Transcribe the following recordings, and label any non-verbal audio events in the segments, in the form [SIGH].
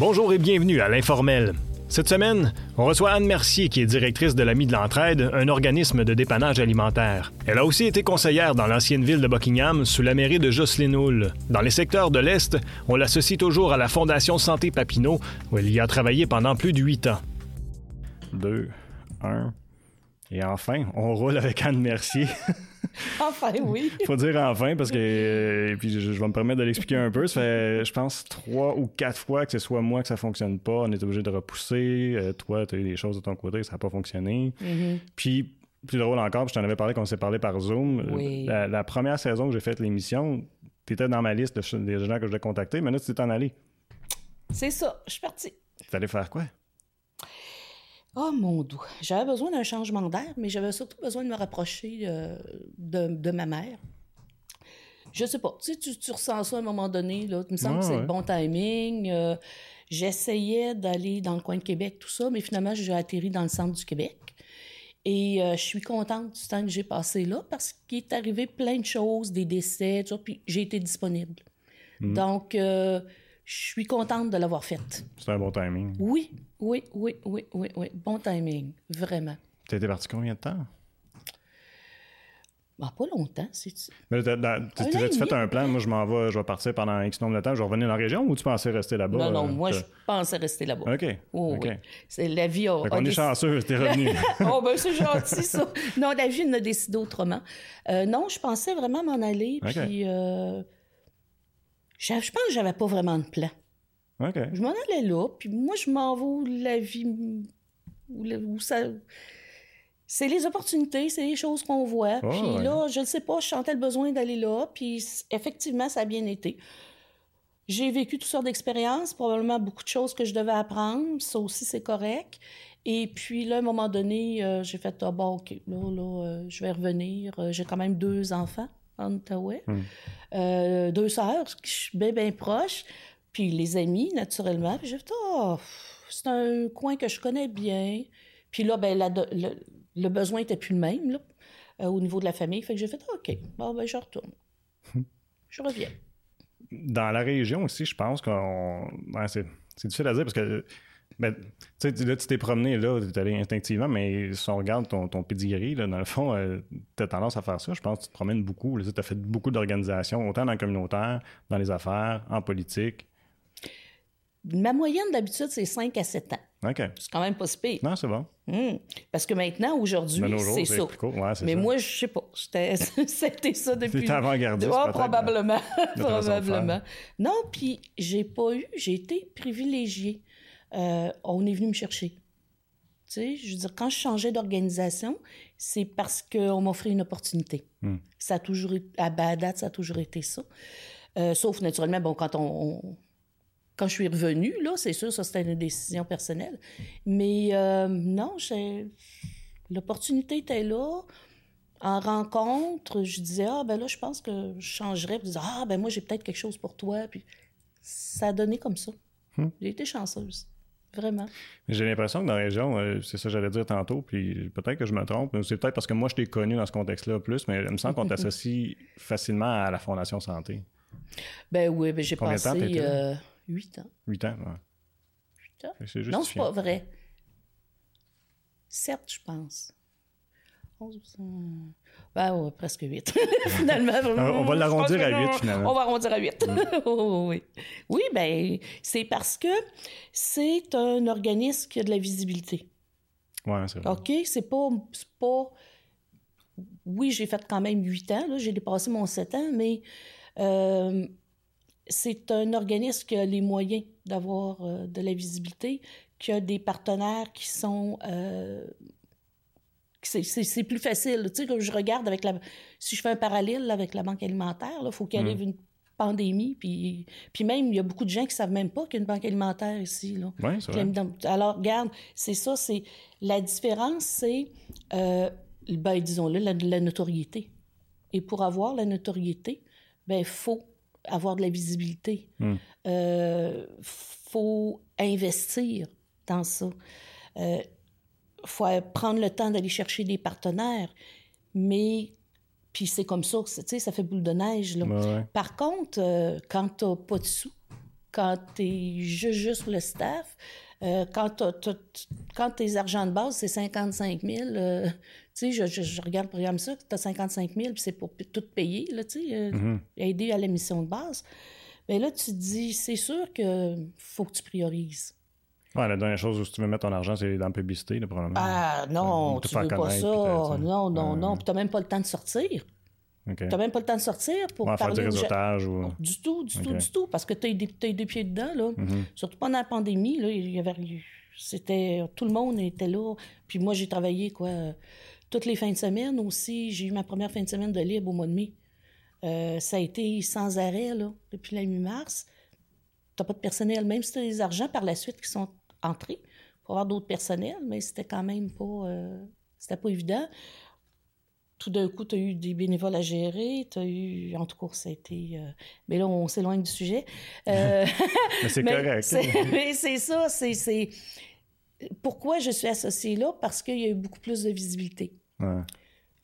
Bonjour et bienvenue à l'Informel. Cette semaine, on reçoit Anne Mercier, qui est directrice de l'Ami de l'Entraide, un organisme de dépannage alimentaire. Elle a aussi été conseillère dans l'ancienne ville de Buckingham, sous la mairie de Jocelyn Hull. Dans les secteurs de l'Est, on l'associe toujours à la Fondation Santé Papineau, où elle y a travaillé pendant plus de huit ans. Deux, un, et enfin, on roule avec Anne Mercier. [LAUGHS] enfin, oui. [LAUGHS] Faut dire enfin parce que et puis je, vais me permettre de l'expliquer un peu. Ça fait, je pense, trois ou quatre fois que ce soit moi que ça fonctionne pas. On est obligé de repousser. Euh, toi, tu as eu des choses de ton côté, ça n'a pas fonctionné. Mm-hmm. Puis, plus drôle encore, je t'en avais parlé quand on s'est parlé par Zoom. La, première saison que j'ai fait l'émission, tu étais dans ma liste des gens que je devais contacter, mais là, tu t'es en allé. C'est ça, je suis parti. Tu allé faire quoi? Oh mon doux, j'avais besoin d'un changement d'air, mais j'avais surtout besoin de me rapprocher euh, de, ma mère. Je sais pas, tu sais, tu, ressens ça à un moment donné, là, il me semble que c'est le bon timing. Euh, j'essayais d'aller dans le coin de Québec, tout ça, mais finalement, j'ai atterri dans le centre du Québec. Et euh, je suis contente du temps que j'ai passé là parce qu'il est arrivé plein de choses, des décès, tout ça, puis j'ai été disponible. Mm. Donc, je suis contente de l'avoir faite. C'est un bon timing. Oui, oui, oui, oui, oui, oui. Bon timing, vraiment. Tu étais parti combien de temps? Bah, pas longtemps, c'est tu Mais tu fait un plan, moi je m'en vais, je vais partir pendant X nombre de temps, je vais revenir dans la région ou tu pensais rester là-bas? Non, non, moi je pensais rester là-bas. OK. Oh. C'est la vie a, on est chanceux, t'es revenu. [LAUGHS] oh ben c'est gentil ça. Non, la vie a décidé autrement. Euh, non, je pensais vraiment m'en aller, puis euh, je, pense que j'avais pas vraiment de plan. Je m'en allais là, puis moi, je m'en vais où la vie. Où, ça. C'est les opportunités, c'est les choses qu'on voit. puis là, je ne sais pas, je sentais le besoin d'aller là, puis effectivement, ça a bien été. J'ai vécu toutes sortes d'expériences, probablement beaucoup de choses que je devais apprendre. Ça aussi, c'est correct. Et puis là, à un moment donné, euh, j'ai fait ah, bon, OK, là, là, euh, je vais revenir. Euh, j'ai quand même deux enfants en Outaouais. Hmm. Euh, deux sœurs, je suis bien, bien proche. Puis les amis, naturellement. Puis j'ai fait, oh, c'est un coin que je connais bien. Puis là, ben, le, besoin était plus le même, là, euh, au niveau de la famille. Fait que j'ai fait, OK, bon, ben, je retourne. Hmm. je reviens. Dans la région aussi, je pense qu'on. c'est difficile à dire parce que ben, tu sais, là, tu t'es promené, là, tu es allé instinctivement, mais si on regarde ton, ton pedigree, là, dans le fond, euh, tu as tendance à faire ça. Je pense que tu te promènes beaucoup. Tu as fait beaucoup d'organisations, autant dans le communautaire, dans les affaires, en politique. Ma moyenne d'habitude, c'est 5 à 7 ans. OK. C'est quand même pas si pire. Non, c'est bon. Hmm. Parce que maintenant, aujourd'hui, c'est ça. mais moi, je sais pas. [LAUGHS] C'était ça depuis. C'était avant-gardiste. Oh, probablement. probablement. Non, puis j'ai pas eu. J'ai été privilégiée. Euh, on est venu me chercher. Tu sais, je veux dire, quand je changeais d'organisation, c'est parce qu'on m'offrait une opportunité. Hmm. Ça a toujours été, à Badat, ça a toujours été ça. Euh, sauf naturellement, bon, quand on, quand je suis revenue, là, c'est sûr, ça c'était une décision personnelle. Mais euh, non, l'opportunité était là. En rencontre, je disais, ah, ben là, je pense que je changerais. Puis, ah, ben moi, j'ai peut-être quelque chose pour toi. Puis ça a donné comme ça. Hmm. J'ai été chanceuse. Vraiment. J'ai l'impression que dans la région, euh, c'est ça que j'allais dire tantôt, puis peut-être que je me trompe, c'est peut-être parce que moi je t'ai connu dans ce contexte-là plus, mais il me semble qu'on [LAUGHS] t'associe facilement à la Fondation Santé. Ben oui, ben j'ai passé euh, huit ans. Huit ans, oui. Huit ans? Juste non, c'est pas vrai. Certes, je pense. 11, ben, presque 8. [LAUGHS] finalement. on va l'arrondir à 8, finalement. On va arrondir à 8. Mm. [LAUGHS] oui. Oui, ben, c'est parce que c'est un organisme qui a de la visibilité. Oui, c'est vrai. OK? C'est pas, pas. Oui, j'ai fait quand même 8 ans. J'ai dépassé mon 7 ans, mais euh, c'est un organisme qui a les moyens d'avoir euh, de la visibilité, qui a des partenaires qui sont. Euh, c'est plus facile. Tu sais, que je regarde avec la. Si je fais un parallèle avec la banque alimentaire, il faut qu'il mm. arrive une pandémie. Puis, puis même, il y a beaucoup de gens qui ne savent même pas qu'il y a une banque alimentaire ici. Là. Alors, regarde, c'est ça, c'est. La différence, c'est. Euh, ben, disons-le, la, notoriété. Et pour avoir la notoriété, ben, il faut avoir de la visibilité. Il mm. euh, faut investir dans ça. Euh, faut prendre le temps d'aller chercher des partenaires, mais puis c'est comme ça, tu sais, ça fait boule de neige. Là. Par contre, euh, quand tu n'as pas de sous, quand tu es juste, juste le staff, euh, quand, quand tes argents de base, c'est 55 000, euh, tu sais, je, je, regarde le programme ça, tu as 55 000, puis c'est pour tout payer, là, tu sais, euh, mm-hmm. aider à la mission de base. Mais là, tu te dis, c'est sûr que faut que tu priorises. Ouais, la dernière chose où tu veux mettre ton argent, c'est dans la publicité, probablement. Ah non, tu veux pas ça. Non, non, non. Puis tu n'as même pas le temps de sortir. Tu n'as même pas le temps de sortir pour ouais, parler... Faire du réseautage ou... Du tout, du tout, du tout. Parce que tu as, as, deux pieds dedans, là. Mm-hmm. Surtout pendant la pandémie, là, il y avait... C'était... Tout le monde était là. Puis moi, j'ai travaillé, quoi, toutes les fins de semaine aussi. J'ai eu ma première fin de semaine de libre au mois de mai. Euh, ça a été sans arrêt, là, depuis la mi-mars. Tu n'as pas de personnel. Même si tu as des argents par la suite qui sont entrés pour avoir d'autres personnels, mais c'était quand même pas... Euh, c'était pas évident tout d'un coup, tu as eu des bénévoles à gérer, tu as eu. En tout cas, ça a été. Euh, mais là, on s'éloigne du sujet. Euh, [LAUGHS] mais c'est [LAUGHS] correct. mais c'est ça, c'est. Pourquoi je suis associée là? Parce qu'il y a eu beaucoup plus de visibilité.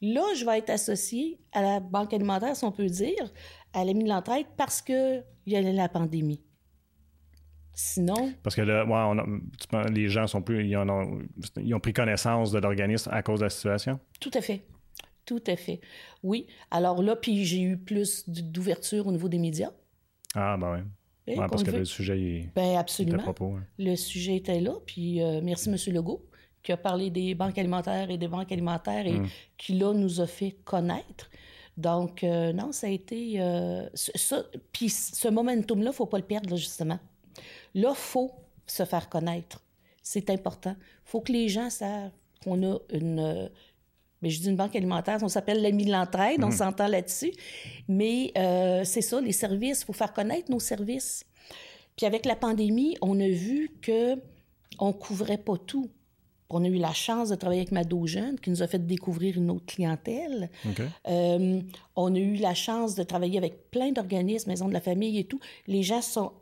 Là, je vais être associée à la Banque alimentaire, si on peut dire, à l'ami de l'entraide, parce qu'il y a la pandémie. Sinon? Parce que là, ouais, les gens sont plus. Ils ont, ils ont pris connaissance de l'organisme à cause de la situation? Tout à fait. Tout à fait. Oui. Alors là, puis j'ai eu plus d'ouverture au niveau des médias. Ah, ben oui. Ouais, parce que le sujet est. Ben absolument. Le sujet était là. Puis euh, merci, M. Legault, qui a parlé des banques alimentaires et des banques alimentaires et mm. qui, là, nous a fait connaître. Donc, euh, non, ça a été. Euh, ça, puis ce momentum-là, il ne faut pas le perdre, justement. Là, il faut se faire connaître. C'est important. Il faut que les gens savent qu'on a une, mais je dis une banque alimentaire, on s'appelle l'ami de l'entraide, on mhm. s'entend là-dessus. Mais euh, c'est ça, les services, il faut faire connaître nos services. Puis avec la pandémie, on a vu que on couvrait pas tout. On a eu la chance de travailler avec Mado Jeune, qui nous a fait découvrir une autre clientèle. Euh, on a eu la chance de travailler avec plein d'organismes, maisons de la famille et tout. Les gens sont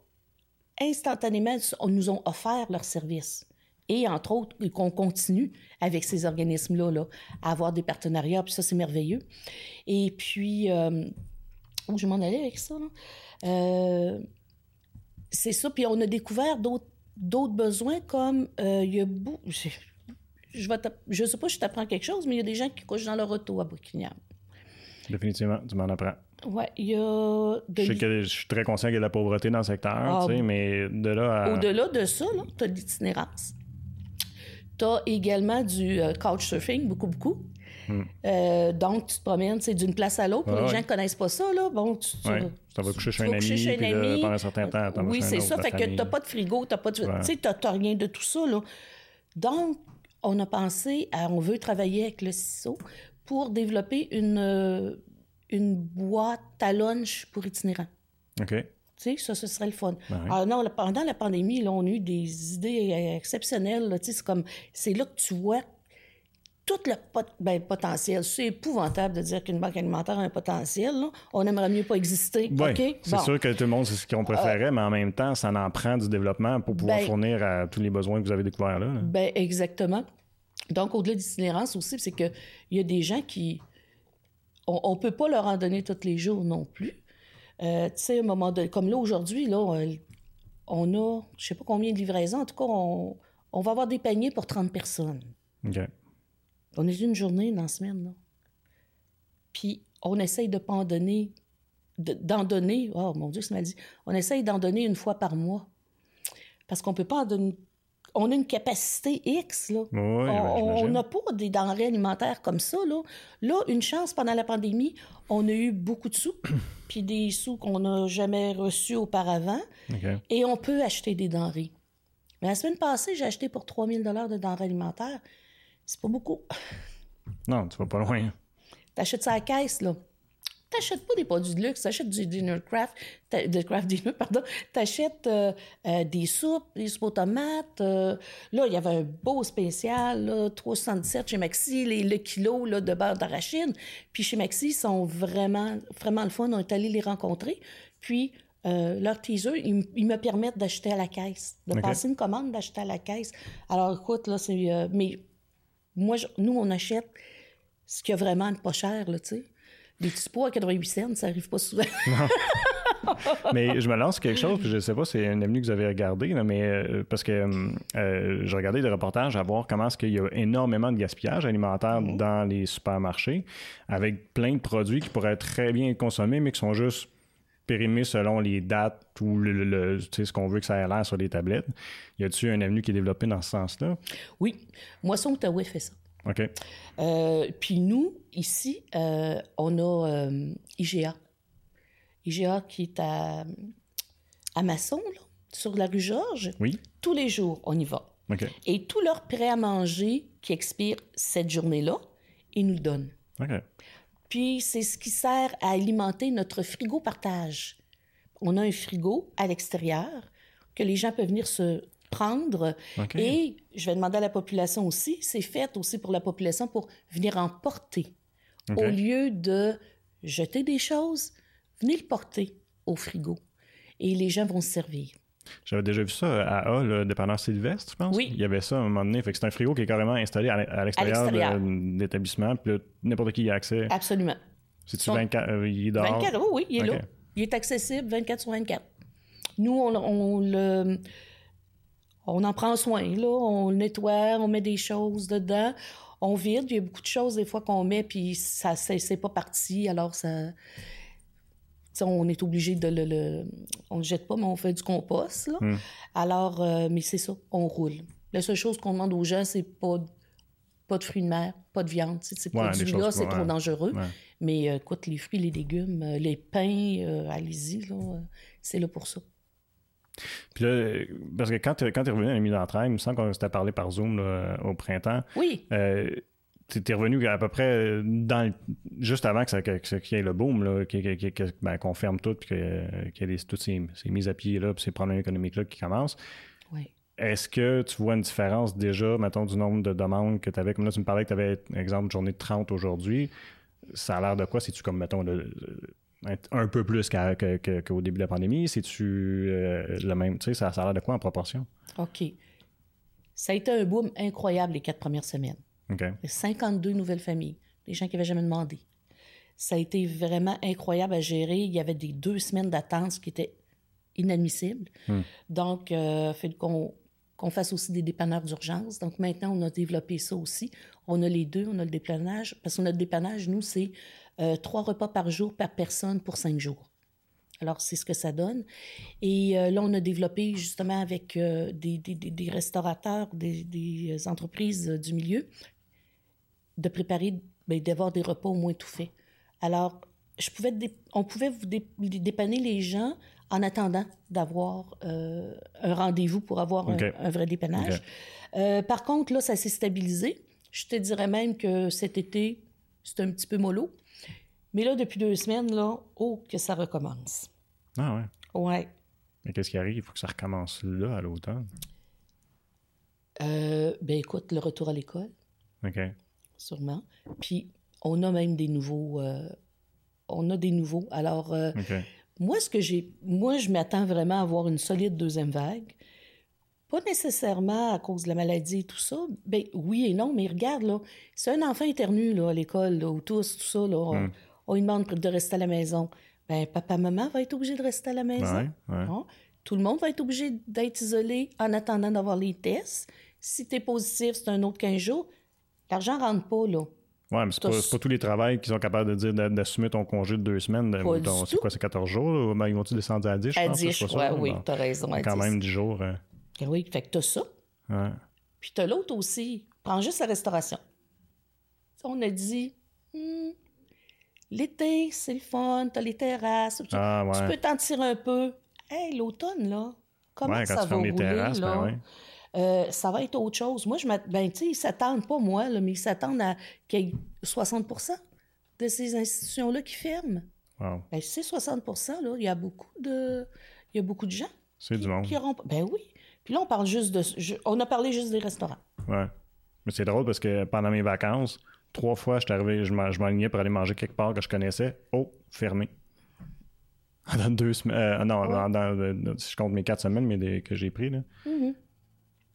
instantanément, nous ont offert leurs services et entre autres qu'on continue avec ces organismes-là là, à avoir des partenariats, puis ça c'est merveilleux. Et puis, euh, où je m'en allais avec ça, euh, c'est ça, puis on a découvert d'autres, besoins comme euh, il y a beaucoup... [LAUGHS] Je, je sais pas si je t'apprends quelque chose, mais il y a des gens qui couchent dans leur auto à Buckingham. Définitivement, tu m'en apprends. Oui, il y a. Je, sais que je suis très conscient qu'il y a de la pauvreté dans le secteur, ah, tu sais, mais de là à. Au-delà de ça, tu as de l'itinérance. Tu as également du euh, couchsurfing, beaucoup, beaucoup. Hmm. Euh, donc, tu te promènes d'une place à l'autre. Pour les gens qui ne connaissent pas ça, là, bon, tu, tu, vas coucher chez un ami, chez un ami. pendant un certain temps. Oui, c'est ça. Fait que tu n'as pas de frigo, tu n'as pas de... Tu n'as rien de tout ça. Là. Donc, on a pensé à... On veut travailler avec le CISO pour développer une, euh, une boîte à lunch pour itinérants. OK. Tu sais, ça, ce serait le fun. Ben Alors non, pendant la pandémie, là, on a eu des idées exceptionnelles. Tu sais, c'est comme, c'est là que tu vois tout le ben, potentiel. C'est épouvantable de dire qu'une banque alimentaire a un potentiel. On aimerait mieux pas exister. Oui, c'est sûr que tout le monde, c'est ce qu'on préférait, mais en même temps, ça en prend du développement pour pouvoir ben fournir à tous les besoins que vous avez découverts là. Ben, exactement. Donc, au-delà d'itinérance aussi, c'est qu'il y a des gens qui... On ne peut pas leur en donner tous les jours non plus. Euh, tu sais, un moment de, comme là, aujourd'hui, là, on, a, je sais pas combien de livraisons. En tout cas, on, va avoir des paniers pour 30 personnes. OK. On est une journée dans la semaine, là. Puis, on essaye de pas en donner, d'en donner, oh mon Dieu, ça m'a dit, on essaye d'en donner une fois par mois. Parce qu'on peut pas en donner on a une capacité X. Là. on n'a pas des denrées alimentaires comme ça. Là. là, une chance, pendant la pandémie, on a eu beaucoup de sous, [COUGHS] puis des sous qu'on n'a jamais reçus auparavant, et on peut acheter des denrées. Mais la semaine passée, j'ai acheté pour 3000 de denrées alimentaires. C'est pas beaucoup. Non, tu vas pas loin. T'achètes ça à la caisse, là t'achètes pas des produits de luxe, t'achètes du dinner craft, de craft dinner, [LAUGHS] pardon, t'achètes euh, euh, des soupes, des soupes aux tomates. Euh, là, il y avait un beau spécial, là, 377 chez Maxi, les, le kilo là, de beurre d'arachide. Puis chez Maxi, ils sont vraiment, vraiment le fun. On est allé les rencontrer. Puis leur teaser, ils, me permettent d'acheter à la caisse, de passer une commande, d'acheter à la caisse. Alors, écoute, là, c'est... mais moi, nous, on achète ce qui a vraiment pas cher, là, tu sais. Les petits pots à 88 cents, ça arrive pas souvent. [LAUGHS] mais je me lance quelque chose, puis je sais pas si c'est une avenue que vous avez regardé, mais euh, parce que euh, je regardais des reportages à voir comment est-ce qu'il y a énormément de gaspillage alimentaire mhm. dans les supermarchés, avec plein de produits qui pourraient très bien être consommés, mais qui sont juste périmés selon les dates ou le, ce qu'on veut que ça ait l'air sur les tablettes. Y a-t-il une avenue qui est développée dans ce sens-là? Oui. Moisson Outaouais fait ça. OK. Euh, puis nous, ici, euh, on a euh, IGA. IGA qui est à, à Masson, sur la rue Georges. Oui. Tous les jours, on y va. OK. Et tout leur prêt à manger qui expire cette journée-là, ils nous le donnent. OK. Puis c'est ce qui sert à alimenter notre frigo partage. On a un frigo à l'extérieur que les gens peuvent venir se prendre. Et je vais demander à la population aussi, c'est fait aussi pour la population pour venir en porter. Au lieu de jeter des choses, venez le porter au frigo. Et les gens vont se servir. J'avais déjà vu ça à A, le dépanneur Sylvestre, je pense. Oui. Il y avait ça à un moment donné. c'est un frigo qui est carrément installé à l'extérieur de l'établissement. Puis n'importe qui y a accès. Absolument. C'est-tu 24 euh, Il est dehors? 24, oui, oui, il est là. Il est accessible 24 sur 24. Nous, on, le. On en prend soin, là. On le nettoie, on met des choses dedans. On vide. Il y a beaucoup de choses, des fois, qu'on met, puis ça c'est pas parti. Alors, ça on est obligé de le, On le jette pas, mais on fait du compost. Hmm. Alors, euh, mais c'est ça, on roule. La seule chose qu'on demande aux gens, c'est pas, pas de fruits de mer, pas de viande. Ces produits-là, c'est trop dangereux. Mais euh, écoute, les fruits, les légumes, euh, les pains, allez-y, c'est là pour ça. Puis là, parce que quand tu es, es revenu à la mise d'entraîne, il me semble qu'on s'était parlé par Zoom au printemps. Oui tu es revenu à peu près euh, dans juste avant que qu'il y ait le boom, ben, qu'on ferme tout, puis qu'il y ait toutes ces, mises à pied, là, puis ces problèmes économiques-là qui commencent. Oui. Est-ce que tu vois une différence déjà, mettons, du nombre de demandes que tu avais? Comme là, tu me parlais que tu avais, exemple, une journée de 30 aujourd'hui. Ça a l'air de quoi? C'est-tu comme, mettons, un peu plus qu'au début de la pandémie? C'est-tu euh, le même? Tu sais, ça, ça a l'air de quoi en proportion? OK. Ça a été un boom incroyable les quatre premières semaines. 52 nouvelles familles, des gens qui n'avaient jamais demandé. Ça a été vraiment incroyable à gérer. Il y avait des deux semaines d'attente, qui étaient inadmissibles. Hmm. Donc, il euh, fait qu'on fasse aussi des dépanneurs d'urgence. Donc, maintenant, on a développé ça aussi. On a les deux, on a le dépannage. Parce qu'on a le dépannage, nous, c'est euh, trois repas par jour par personne pour cinq jours. Alors, c'est ce que ça donne. Et euh, là, on a développé justement avec des, des, restaurateurs, des, entreprises du milieu de préparer, ben, d'avoir des repas au moins tout faits. Alors, je pouvais on pouvait vous dépanner les gens en attendant d'avoir euh, un rendez-vous pour avoir un, vrai dépannage. Euh, par contre, là, ça s'est stabilisé. Je te dirais même que cet été, c'est un petit peu mollo. Mais là, depuis deux semaines, là, oh, que ça recommence. Ah ouais? Ouais. Mais qu'est-ce qui arrive? Il faut que ça recommence là, à l'automne. Euh, ben écoute, le retour à l'école. OK sûrement. Puis on a même des nouveaux. Euh, on a des nouveaux. Alors, euh, moi, ce que j'ai, moi, je m'attends vraiment à avoir une solide deuxième vague. Pas nécessairement à cause de la maladie et tout ça. Ben oui et non, mais regarde, là, c'est un enfant éternu là, à l'école, ou tous, tout ça, là, hmm. on, lui demande de rester à la maison. Ben, papa, maman va être obligé de rester à la maison. Tout le monde va être obligé d'être isolé en attendant d'avoir les tests. Si tu es positif, c'est un autre 15 jours. L'argent rentre pas, là. Oui, mais c'est pas, pas, tous les travails qui sont capables de dire d'assumer ton congé de deux semaines. C'est quoi, c'est 14 jours? Ben, ils vont-tu descendre à 10, je à pense? 10, je crois, oui, t'as raison. Quand même 10 jours. Hein. Eh oui, fait que t'as ça. Ouais. Puis t'as l'autre aussi. Prends juste la restauration. On a dit, hmm, l'été, c'est le fun, t'as les terrasses. Ah, tu peux t'en tirer un peu. Hey, l'automne, là, comment ouais, ça va rouler, terrasses, là? Ben euh, ça va être autre chose. Moi, je ben, tu sais, ils s'attendent pas, moi, là, mais ils s'attendent à qu'il y ait 60% de ces institutions-là qui ferment. Wow. Ben, c'est 60 là, il y a beaucoup de, il y a beaucoup de gens. C'est du monde. Qui auront, ben oui. Puis là, on parle juste de, on a parlé juste des restaurants. Ouais. Mais c'est drôle parce que pendant mes vacances, trois fois, je arrivé, je m'alignais pour aller manger quelque part que je connaissais. Oh, fermé. [LAUGHS] Dans deux semaines. Euh, non, dans, si je compte mes quatre semaines mais que j'ai pris, là. Mm-hmm.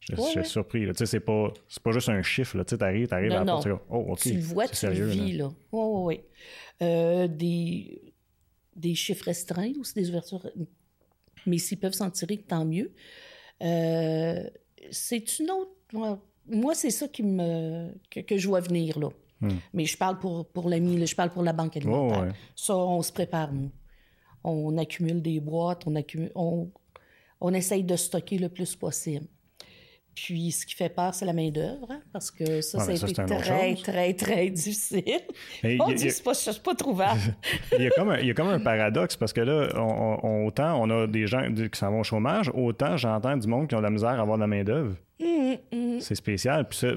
Je, suis surpris. Tu sais, c'est pas, pas juste un chiffre. Tu arrives, tu arrives à la Oh, OK. Tu le vois, tu le vis. Là. Oui, oui, oui. des, des chiffres restreints c'est des ouvertures. Mais s'ils peuvent s'en tirer, tant mieux. Euh, c'est une autre. Moi, c'est ça qui me, que, je vois venir, là. Hmm. Mais je parle pour, pour l'ami, je parle pour la banque alimentaire. Ça, on se prépare, nous. On accumule des boîtes, on, accumule, on, on essaye de stocker le plus possible. Puis, ce qui fait peur, c'est la main-d'œuvre, hein, parce que ça, ça a été très, très, très difficile. On dit, c'est pas, pas trouvable. [LAUGHS] il, y a comme un, il y a comme un [LAUGHS] paradoxe, parce que là, on, autant on a des gens qui s'en vont au chômage, autant j'entends du monde qui ont de la misère à avoir de la main-d'œuvre. Hum, hum. C'est spécial. Puis ça,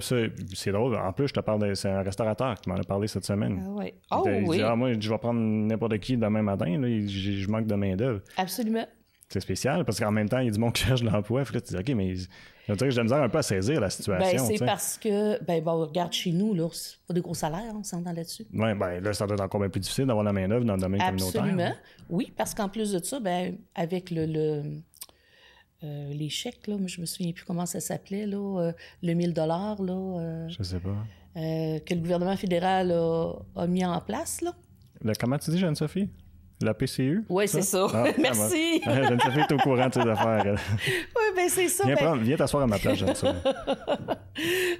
c'est drôle. En plus, je te parle, c'est un restaurateur qui m'en a parlé cette semaine. Ah oui. Oh, oui. Dit, ah, moi, je vais prendre n'importe qui demain matin. Là, je manque de main-d'œuvre. Absolument. C'est spécial parce qu'en même temps, il y a du monde qui cherche l'emploi. Puis là, tu dis, OK, mais je dirais que j'ai misère un peu à saisir la situation. Ben, c'est parce que, ben, bon, regarde chez nous, là, c'est pas de gros salaires, on s'entend là-dessus. Oui, ben, là, ça doit être encore bien plus difficile d'avoir la main-d'œuvre dans le domaine communautaire. Absolument. Oui, parce qu'en plus de ça, ben, avec le, le euh, les chèques, là, je me souviens plus comment ça s'appelait, là, euh, le 1000 dollars, là. Euh, je sais pas. que le gouvernement fédéral a, a mis en place, là. Le, comment tu dis, Jeanne-Sophie? La PCU? Oui, c'est ça. Ah, [LAUGHS] Merci. [LAUGHS] Jeanne Sophie est au courant de tes affaires. [LAUGHS] oui, ben c'est ça. Viens, ben... viens t'asseoir à ma place, Sophie.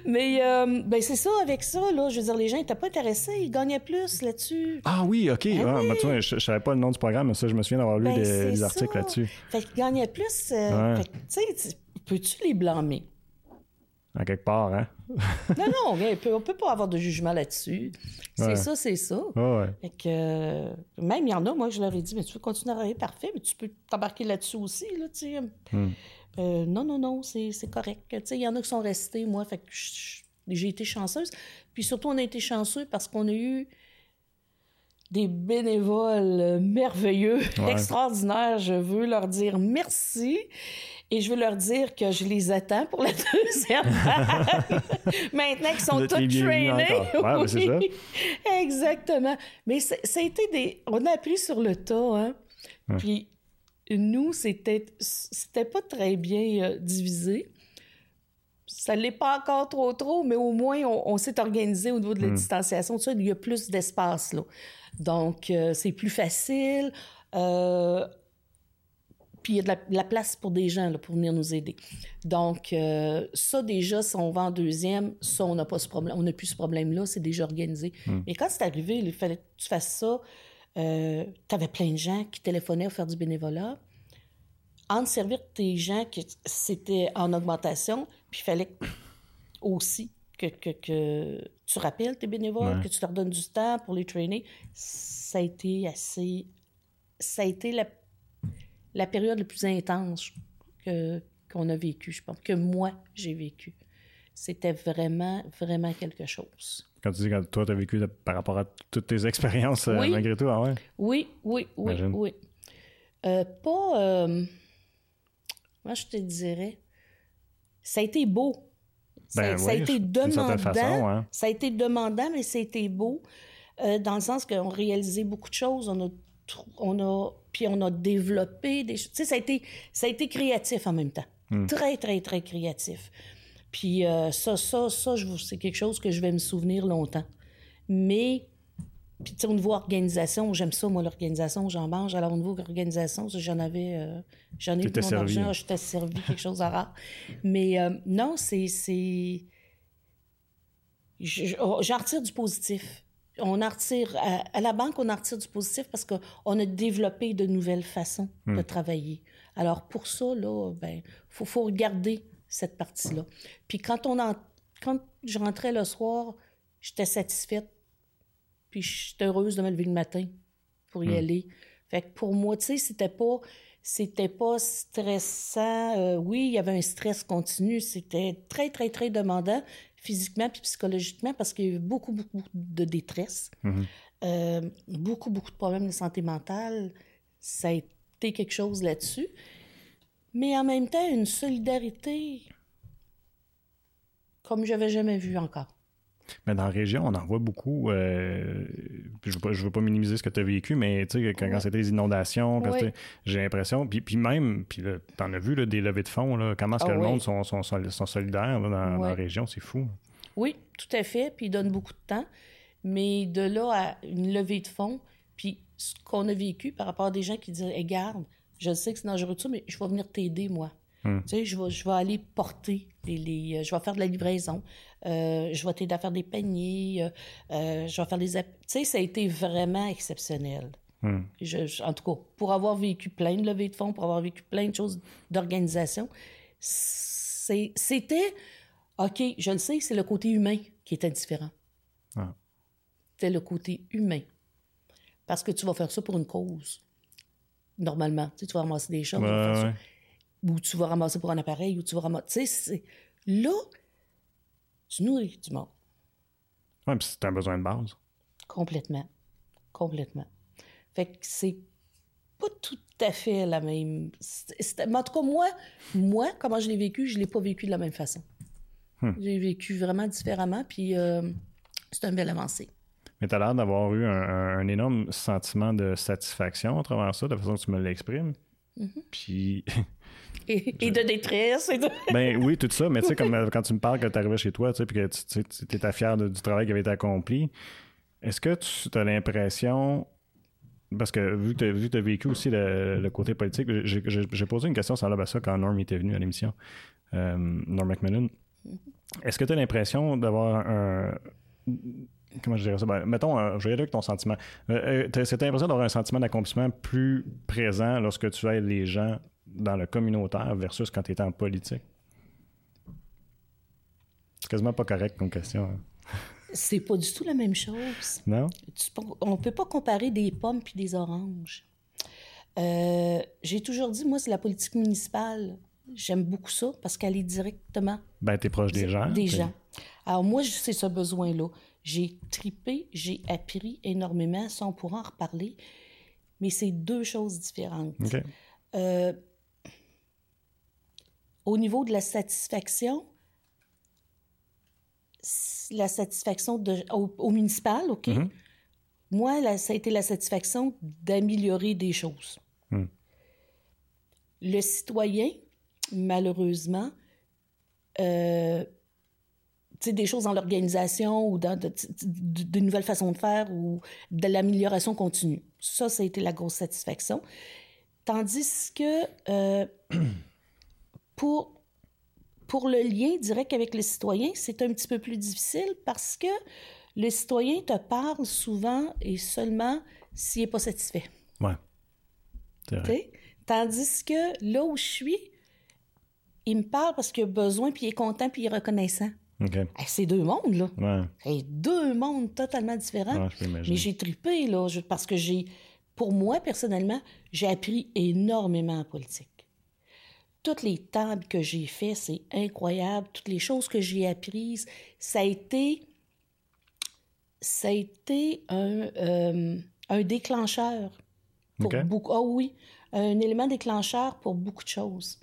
Mais euh, ben c'est ça, avec ça, là, je veux dire, les gens n'étaient pas intéressés, ils gagnaient plus là-dessus. Ah oui, OK. Ben ah, tu vois, je, ne savais pas le nom du programme, mais ça, je me souviens d'avoir lu ben, des, articles là-dessus. Fait qu'ils gagnaient plus. Euh, tu sais, peux-tu les blâmer? À quelque part, hein? [LAUGHS] non, non, on ne peut pas avoir de jugement là-dessus. C'est ça, c'est ça. que, même, il y en a, moi, je leur ai dit, mais tu veux continuer à travailler, parfait, mais tu peux t'embarquer là-dessus aussi, là, tu sais. Hmm. Euh, non, non, non, c'est correct. Tu sais, il y en a qui sont restés, moi, fait que j'ai été chanceuse. Puis surtout, on a été chanceux parce qu'on a eu des bénévoles merveilleux, [LAUGHS] extraordinaires. Je veux leur dire merci. Et je veux leur dire que je les attends pour la [LAUGHS] deuxième Maintenant qu'ils sont tous trainés. oui, Exactement. Mais ça a été des. On a appris sur le tas, hein. Puis nous, c'était c'était pas très bien euh, divisé. Ça ne l'est pas encore trop trop, mais au moins on, s'est organisé au niveau de la hmm. distanciation. il y a plus d'espace là. Donc euh, c'est plus facile. Euh, puis il y a de la, place pour des gens là, pour venir nous aider. Donc, euh, ça, déjà, si on va en deuxième, ça, on n'a pas ce problème. On n'a plus ce problème-là, c'est déjà organisé. Hmm. Mais quand c'est arrivé, il fallait que tu fasses ça. Euh, tu avais plein de gens qui téléphonaient pour faire du bénévolat. En servir tes gens, que c'était en augmentation, puis il fallait aussi que, que, tu rappelles tes bénévoles, que tu leur donnes du temps pour les trainer. Ça a été assez. Ça a été la la période la plus intense que, qu'on a vécue, je pense, que moi, j'ai vécu. C'était vraiment, vraiment quelque chose. Quand tu dis que toi, tu as vécu par rapport à toutes tes expériences, euh, malgré tout, ah ouais? Oui, oui, oui, oui. Euh, pas... Euh, moi, je te dirais... Ça a été beau. ça, ben a été demandant. Façon, hein. Ça a été demandant, mais ça a été beau. dans le sens qu'on réalisait beaucoup de choses. On a, on a puis on a développé des choses. Tu sais, ça a été, ça a été créatif en même temps. Hmm. Très, très, très créatif. Puis euh, ça, ça, ça, c'est quelque chose que je vais me souvenir longtemps. Mais, puis tu sais, au niveau organisation, j'aime ça, moi, l'organisation, j'en mange. Alors, au niveau organisation, j'en avais, euh, j'en ai eu mon argent, je t'ai servi quelque chose de rare. Mais euh, non, c'est, c'est... J'en retire du positif on en retire, à, la banque, on en retire du positif parce qu'on a développé de nouvelles façons de hmm. travailler. Alors, pour ça, là, ben, faut, faut regarder cette partie-là. Puis quand on en, quand je rentrais le soir, j'étais satisfaite. Puis j'étais heureuse de me lever le matin pour y hmm. aller. Fait que pour moi, tu sais, c'était pas, c'était pas stressant. Euh, oui, il y avait un stress continu. C'était très, très, très demandant physiquement puis psychologiquement parce qu'il y a eu beaucoup, beaucoup de détresse, mhm. euh, beaucoup, beaucoup de problèmes de santé mentale. Ça a été quelque chose là-dessus. Mais en même temps, une solidarité comme je n'avais jamais vu encore. Mais dans la région, on en voit beaucoup. Euh, je ne veux, pas minimiser ce que tu as vécu, mais quand, quand c'était les inondations, j'ai l'impression. Puis, puis même, puis tu en as vu des levées de fonds, là, comment est-ce que ah le monde sont, sont, sont solidaires dans, la région, c'est fou. Oui, tout à fait. Puis ils donnent beaucoup de temps. Mais de là à une levée de fonds, puis ce qu'on a vécu par rapport à des gens qui disent Regarde, je sais que c'est dangereux mais je vais venir t'aider, moi. Hmm. Tu sais, je vais, je vais aller porter les, euh, je vais faire de la livraison, euh, je vais t'aider à faire des paniers, euh, je vais faire des... Tu sais, ça a été vraiment exceptionnel. Hmm. Je, en tout cas, pour avoir vécu plein de levées de fonds, pour avoir vécu plein de choses d'organisation, c'était... OK, je le sais, c'est le côté humain qui était différent. Ah. C'est le côté humain. Parce que tu vas faire ça pour une cause. Normalement. Tu, sais, tu vas ramasser des choses. Ou tu vas ramasser pour un appareil, ou tu vas ramasser. Tu sais, là, tu nourris du monde. Oui, puis c'est un besoin de base. Complètement. Complètement. Fait que c'est pas tout à fait la même. Mais en tout cas, moi, moi, comment je l'ai vécu, je l'ai pas vécu de la même façon. Hmm. J'ai vécu vraiment différemment, puis euh, c'est un bel avancé. Mais tu as l'air d'avoir eu un, énorme sentiment de satisfaction à travers ça, de la façon que tu me l'exprimes. Mm-hmm. Puis. [LAUGHS] Et, de détresse. Et de... [LAUGHS] ben oui, tout ça, mais tu sais, comme euh, quand tu me parles que tu arrivé chez toi, tu sais, puis que tu étais fier du travail qui avait été accompli, est-ce que tu as l'impression parce que vu que tu as, vécu aussi le, côté politique, j'ai posé une question semblable à ça quand Norm était venu à l'émission, euh, Norm McMillan. Est-ce que tu as l'impression d'avoir un, comment je dirais ça? Ben, mettons, euh, je vais aller avec ton sentiment. Euh, tu l'impression d'avoir un sentiment d'accomplissement plus présent lorsque tu aides les gens dans le communautaire versus quand tu étais en politique? C'est quasiment pas correct comme question. Hein. C'est pas du tout la même chose. Non? on peut pas comparer des pommes puis des oranges. Euh, j'ai toujours dit, moi, c'est la politique municipale. J'aime beaucoup ça parce qu'elle est directement. Ben, t'es proche des gens. Des gens. Alors, moi, c'est ce besoin-là. J'ai tripé, j'ai appris énormément, ça on pourra en reparler, mais c'est deux choses différentes. Euh, au niveau de la satisfaction, la satisfaction de, au, municipal, OK? Mm-hmm. Moi, ça a été la satisfaction d'améliorer des choses. Mm. Le citoyen, malheureusement, euh, des choses dans l'organisation ou dans de, nouvelles façons de faire ou de l'amélioration continue. Ça, ça a été la grosse satisfaction. Tandis que euh, pour, pour le lien direct avec le citoyen, c'est un petit peu plus difficile parce que le citoyen te parle souvent et seulement s'il n'est pas satisfait. Ouais. Tandis que là où je suis, il me parle parce qu'il a besoin, puis il est content, puis il est reconnaissant c'est deux mondes, là. C'est deux mondes totalement différents. Mais j'ai trippé, là, parce que j'ai, pour moi, personnellement, j'ai appris énormément en politique. Toutes les tables que j'ai faites, c'est incroyable. Toutes les choses que j'ai apprises, ça a été, ça a été un, euh, un déclencheur pour beaucoup. Ah oui, un élément déclencheur pour beaucoup de choses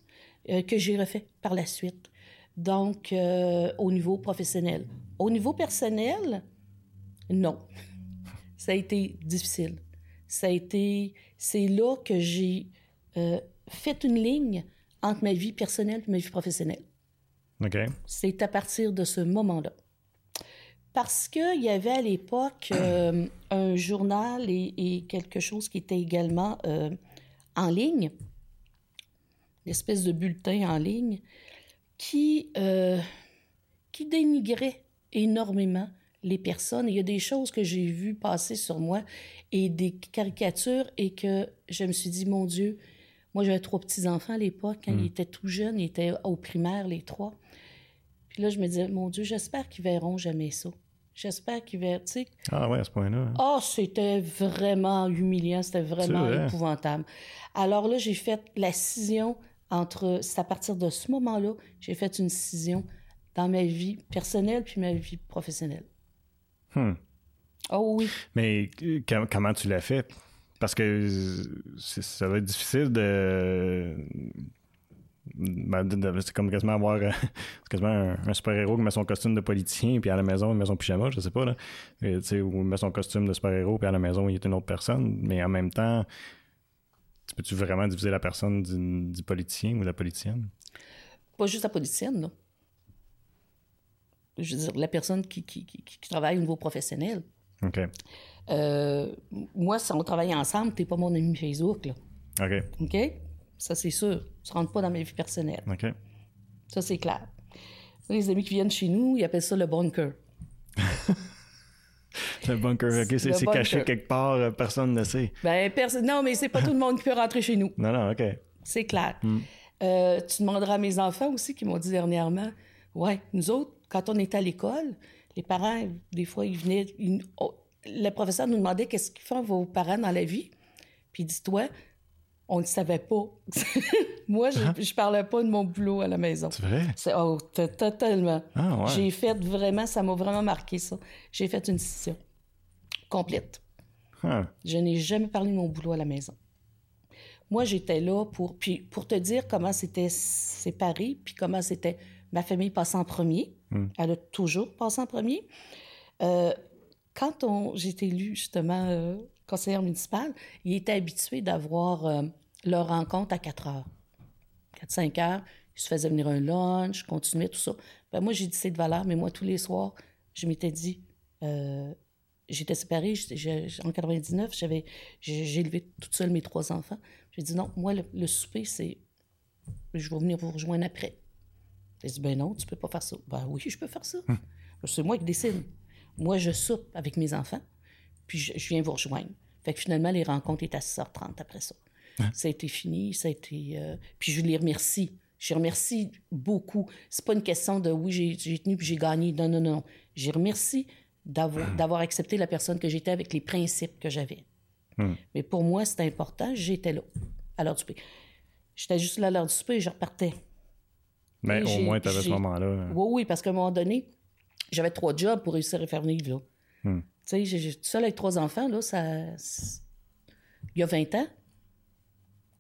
euh, que j'ai refait par la suite donc euh, au niveau professionnel. Au niveau personnel, non. Ça a été difficile. Ça a été, c'est là que j'ai fait une ligne entre ma vie personnelle et ma vie professionnelle. OK. C'est à partir de ce moment-là. Parce qu'il y avait à l'époque euh, [CLEARS THROAT] un journal et, quelque chose qui était également en ligne, une espèce de bulletin en ligne, qui, euh, qui dénigrait énormément les personnes. Il y a des choses que j'ai vues passer sur moi et des caricatures et que je me suis dit, mon Dieu, moi j'avais trois petits-enfants à l'époque, quand ils hmm. étaient tout jeunes, ils étaient au primaire, les trois. Puis là, je me disais, mon Dieu, j'espère qu'ils verront jamais ça. J'espère qu'ils verront. Ah ouais, à ce point-là. Hein. Ah, c'était vraiment humiliant, c'était vraiment épouvantable. Alors là, j'ai fait la scission entre. C'est à partir de ce moment-là, j'ai fait une décision dans ma vie personnelle puis ma vie professionnelle. Hmm. Oh oui. Mais euh, comment tu l'as fait? Parce que ça va être difficile de. Ben, c'est comme quasiment avoir euh, [LAUGHS] quasiment un, super-héros qui met son costume de politicien puis à la maison il met son pyjama, je sais pas là. ou il met son costume de super-héros puis à la maison il est une autre personne, mais en même temps Peux-tu vraiment diviser la personne du, politicien ou de la politicienne? Pas juste la politicienne. Je veux dire, la personne qui, travaille au niveau professionnel. OK. Euh, moi, si on travaille ensemble, t'es pas mon ami Facebook, là. OK. OK? Ça, c'est sûr. Tu rentres pas dans ma vie personnelle. OK. Ça, c'est clair. Les amis qui viennent chez nous, ils appellent ça le bunker. [LAUGHS] le bunker, OK, c'est caché quelque part, euh, personne ne sait. Ben, personne. Non, mais c'est pas tout le monde qui peut rentrer chez nous. Non, non, OK. C'est clair. Hmm. Euh, tu demanderas à mes enfants aussi qui m'ont dit dernièrement Ouais, nous autres, quand on était à l'école, les parents, des fois, ils venaient. Oh, le professeur nous demandait qu'est-ce qu'ils font vos parents dans la vie? Puis dis-toi, on ne savait pas. [LAUGHS] Moi, je ne hein? parlais pas de mon boulot à la maison. C'est vrai? C'est, oh, totalement. Ah, J'ai fait vraiment, ça m'a vraiment marqué ça. J'ai fait une session complète. Hein. Je n'ai jamais parlé de mon boulot à la maison. Moi, j'étais là pour, puis pour te dire comment c'était séparé, puis comment c'était ma famille passait en premier. Hmm. Elle a toujours passé en premier. Euh, quand j'ai été élue justement euh, conseillère municipale, il était habitué d'avoir euh, leur rencontre à 4 heures. 4-5 heures, ils se faisaient venir un lunch, continuaient tout ça. Ben, moi, j'ai dit c'est de valeur, mais moi, tous les soirs, je m'étais dit, j'étais séparée, en 99, j'avais, j'ai élevé toute seule mes trois enfants. J'ai dit non, moi, le, souper, c'est. Je vais venir vous rejoindre après. J'ai dit, ben non, tu peux pas faire ça. Ben oui, je peux faire ça. Hum. C'est moi qui décide. Moi, je soupe avec mes enfants, puis je, viens vous rejoindre. Fait que finalement, les rencontres étaient à 6h30 après ça. Hein? Ça a été fini, ça a été. Euh, puis je les remercie. Je remercie beaucoup. C'est pas une question de oui, j'ai tenu puis j'ai gagné. Non, non, non. Je remercie d'avoir accepté la personne que j'étais avec les principes que j'avais. Hmm. Mais pour moi, c'était important. J'étais là, à l'heure du souper. J'étais juste là à l'heure du souper et je repartais. Mais au moins, tu avais ce moment-là. Hein. Oui, oui, parce qu'à un moment donné, j'avais trois jobs pour réussir à faire vivre. Là. Hmm. Tu sais, j'ai seul avec trois enfants, là, ça. Il y a 20 ans.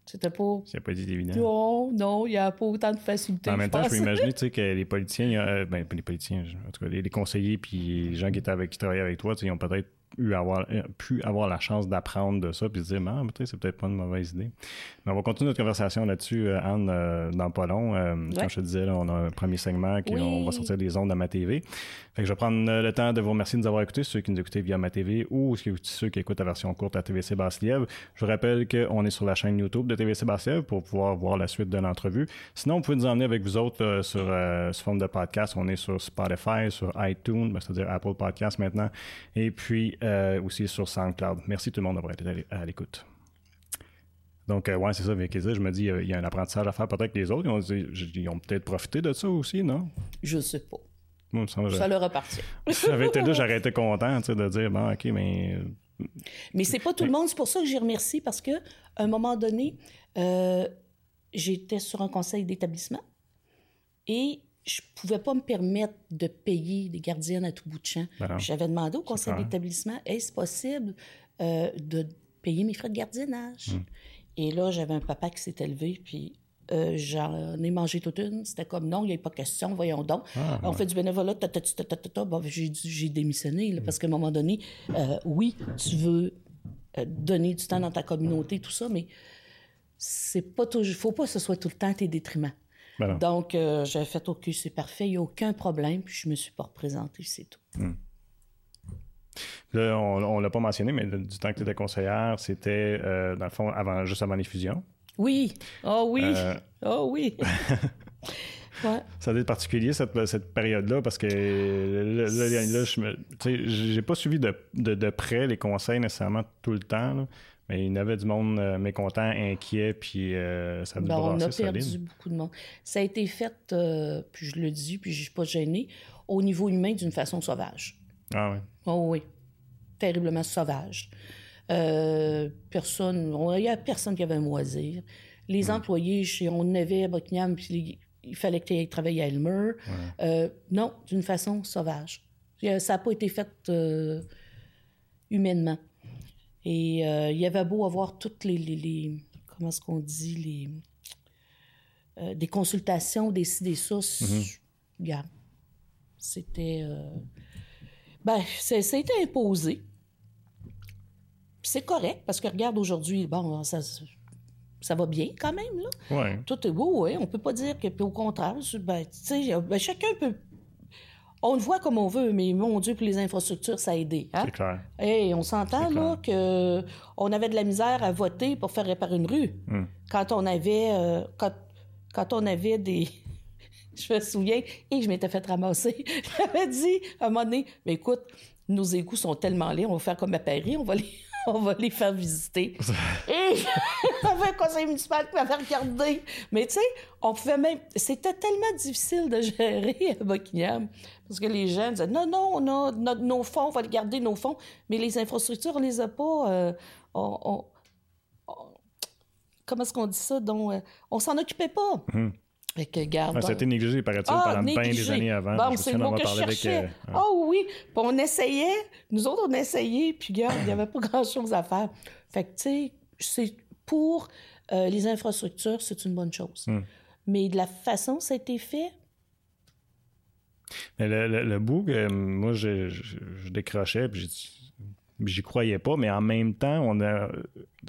C'était pas. C'est pas évident. Non, non, il n'y a pas autant de facilité. En même temps, je peux [LAUGHS] imaginer que les politiciens, euh, ben, les politiciens, en tout cas, les, conseillers puis les gens qui, étaient avec, qui travaillaient avec toi, ils ont peut-être eu avoir, euh, pu avoir la chance d'apprendre de ça puis de se dire, ah, c'est peut-être pas une mauvaise idée. Mais on va continuer notre conversation là-dessus, euh, Anne, euh, dans pas long. Comme je te disais, on a un premier segment qui on va sortir des ondes de ma TV. Fait que je vais prendre le temps de vous remercier de nous avoir écoutés, ceux qui nous écoutez via ma TV ou ceux qui écoutent la version courte à TVC Basse-Lièvre. Je vous rappelle qu'on est sur la chaîne YouTube de TVC Basse-Lièvre pour pouvoir voir la suite de l'entrevue. Sinon, vous pouvez nous emmener avec vous autres sur, sous forme de podcast. On est sur Spotify, sur iTunes, ben, c'est-à-dire Apple Podcast maintenant. Et puis, euh, aussi sur SoundCloud. Merci tout le monde d'avoir été à l'écoute. Donc, euh, ouais, c'est ça, avec je me dis, il y a un apprentissage à faire peut-être que les autres. Ils ont, peut-être profité de ça aussi, non? Je sais pas. ça, leur appartient. [LAUGHS] j'avais été là, j'aurais été content de dire, bon, OK, mais. Mais c'est pas tout le monde. C'est pour ça que j'y remercie parce qu'à un moment donné, euh, j'étais sur un conseil d'établissement et je pouvais pas me permettre de payer des gardiennes à tout bout de champ. Ben J'avais demandé au conseil d'établissement, est-ce possible euh, de payer mes frais de gardiennage? Hmm. Et là, j'avais un papa qui s'est élevé, puis euh, j'en ai mangé toute une. C'était comme non, il n'y a pas question, voyons donc. Ah, On fait du bénévolat, j'ai démissionné, parce qu'à un moment donné, euh, oui, tu veux donner du temps dans ta communauté, tout ça, mais c'est pas toujours, faut pas que ce soit tout le temps tes détriments. Ben Donc, euh, j'ai fait OK, c'est parfait, il n'y a aucun problème, puis je me suis pas représentée, c'est tout. Hmm. on ne l'a pas mentionné, mais du temps que tu étais conseillère, c'était, euh, dans le fond, avant, juste avant les fusions. Oui. Oh oui. Euh, oh oui. [LAUGHS] ouais. Ça a été particulier, cette, cette période-là, parce que là, je n'ai pas suivi de, de, de, près les conseils nécessairement tout le temps. Mais il y avait du monde euh, mécontent, inquiet, puis euh, ça a dû ben, On a perdu beaucoup de monde. Ça a été fait, euh, puis je le dis, puis je ne suis pas gênée, au niveau humain d'une façon sauvage. Ah oui? Oh oui. Terriblement sauvage. personne, il n'y a personne qui avait un moisir. Les hmm. employés, on avait à Buckingham, puis il fallait que tu ailles travailler à Elmer. non, d'une façon sauvage. Ça n'a pas été fait humainement. Et euh, il y avait beau avoir toutes les, les, comment est-ce qu'on dit, les, euh, des consultations, des ci, des ça, mm c'était... Euh, ben, ça a été imposé. c'est correct, parce que regarde, aujourd'hui, bon, ça, ça va bien quand même, là. Ouais. Tout est beau, ouais. On peut pas dire que... Puis au contraire, ben, tu sais, ben, chacun peut on le voit comme on veut, mais mon Dieu, pour les infrastructures, ça a aidé. Hein? C'est clair. Hey, on s'entend là que on avait de la misère à voter pour faire réparer une rue. Hmm. Quand on avait euh, quand, quand on avait des [LAUGHS] je me souviens, et je m'étais fait ramasser. [LAUGHS] J'avais dit à un moment donné, mais écoute, nos égouts sont tellement laids, on va faire comme à Paris, on va les, [LAUGHS] on va les faire visiter. et avait un conseil municipal qui m'avait regardé. Mais tu sais, on pouvait même. C'était tellement difficile de gérer à Buckingham. Parce que les gens disaient non, non, on a nos fonds, on va garder nos fonds. Mais les infrastructures, on les a pas. Euh, comment est-ce qu'on dit ça? Donc, euh, on s'en occupait pas. Fait que, garde. Ah, été négligé, paraît-il, ah, pendant bien des années avant. Bon, c'est le mot que je cherchais. Ah oh, oui. Puis on essayait. Nous autres, on essayait. Puis, regarde, il n'y avait pas grand-chose à faire. Fait que, tu sais, pour euh, les infrastructures, c'est une bonne chose. Hmm. Mais de la façon ça a été fait... Mais le, le, bout, moi, je, je, décrochais, puis j'ai j'y croyais pas, mais en même temps, on, a,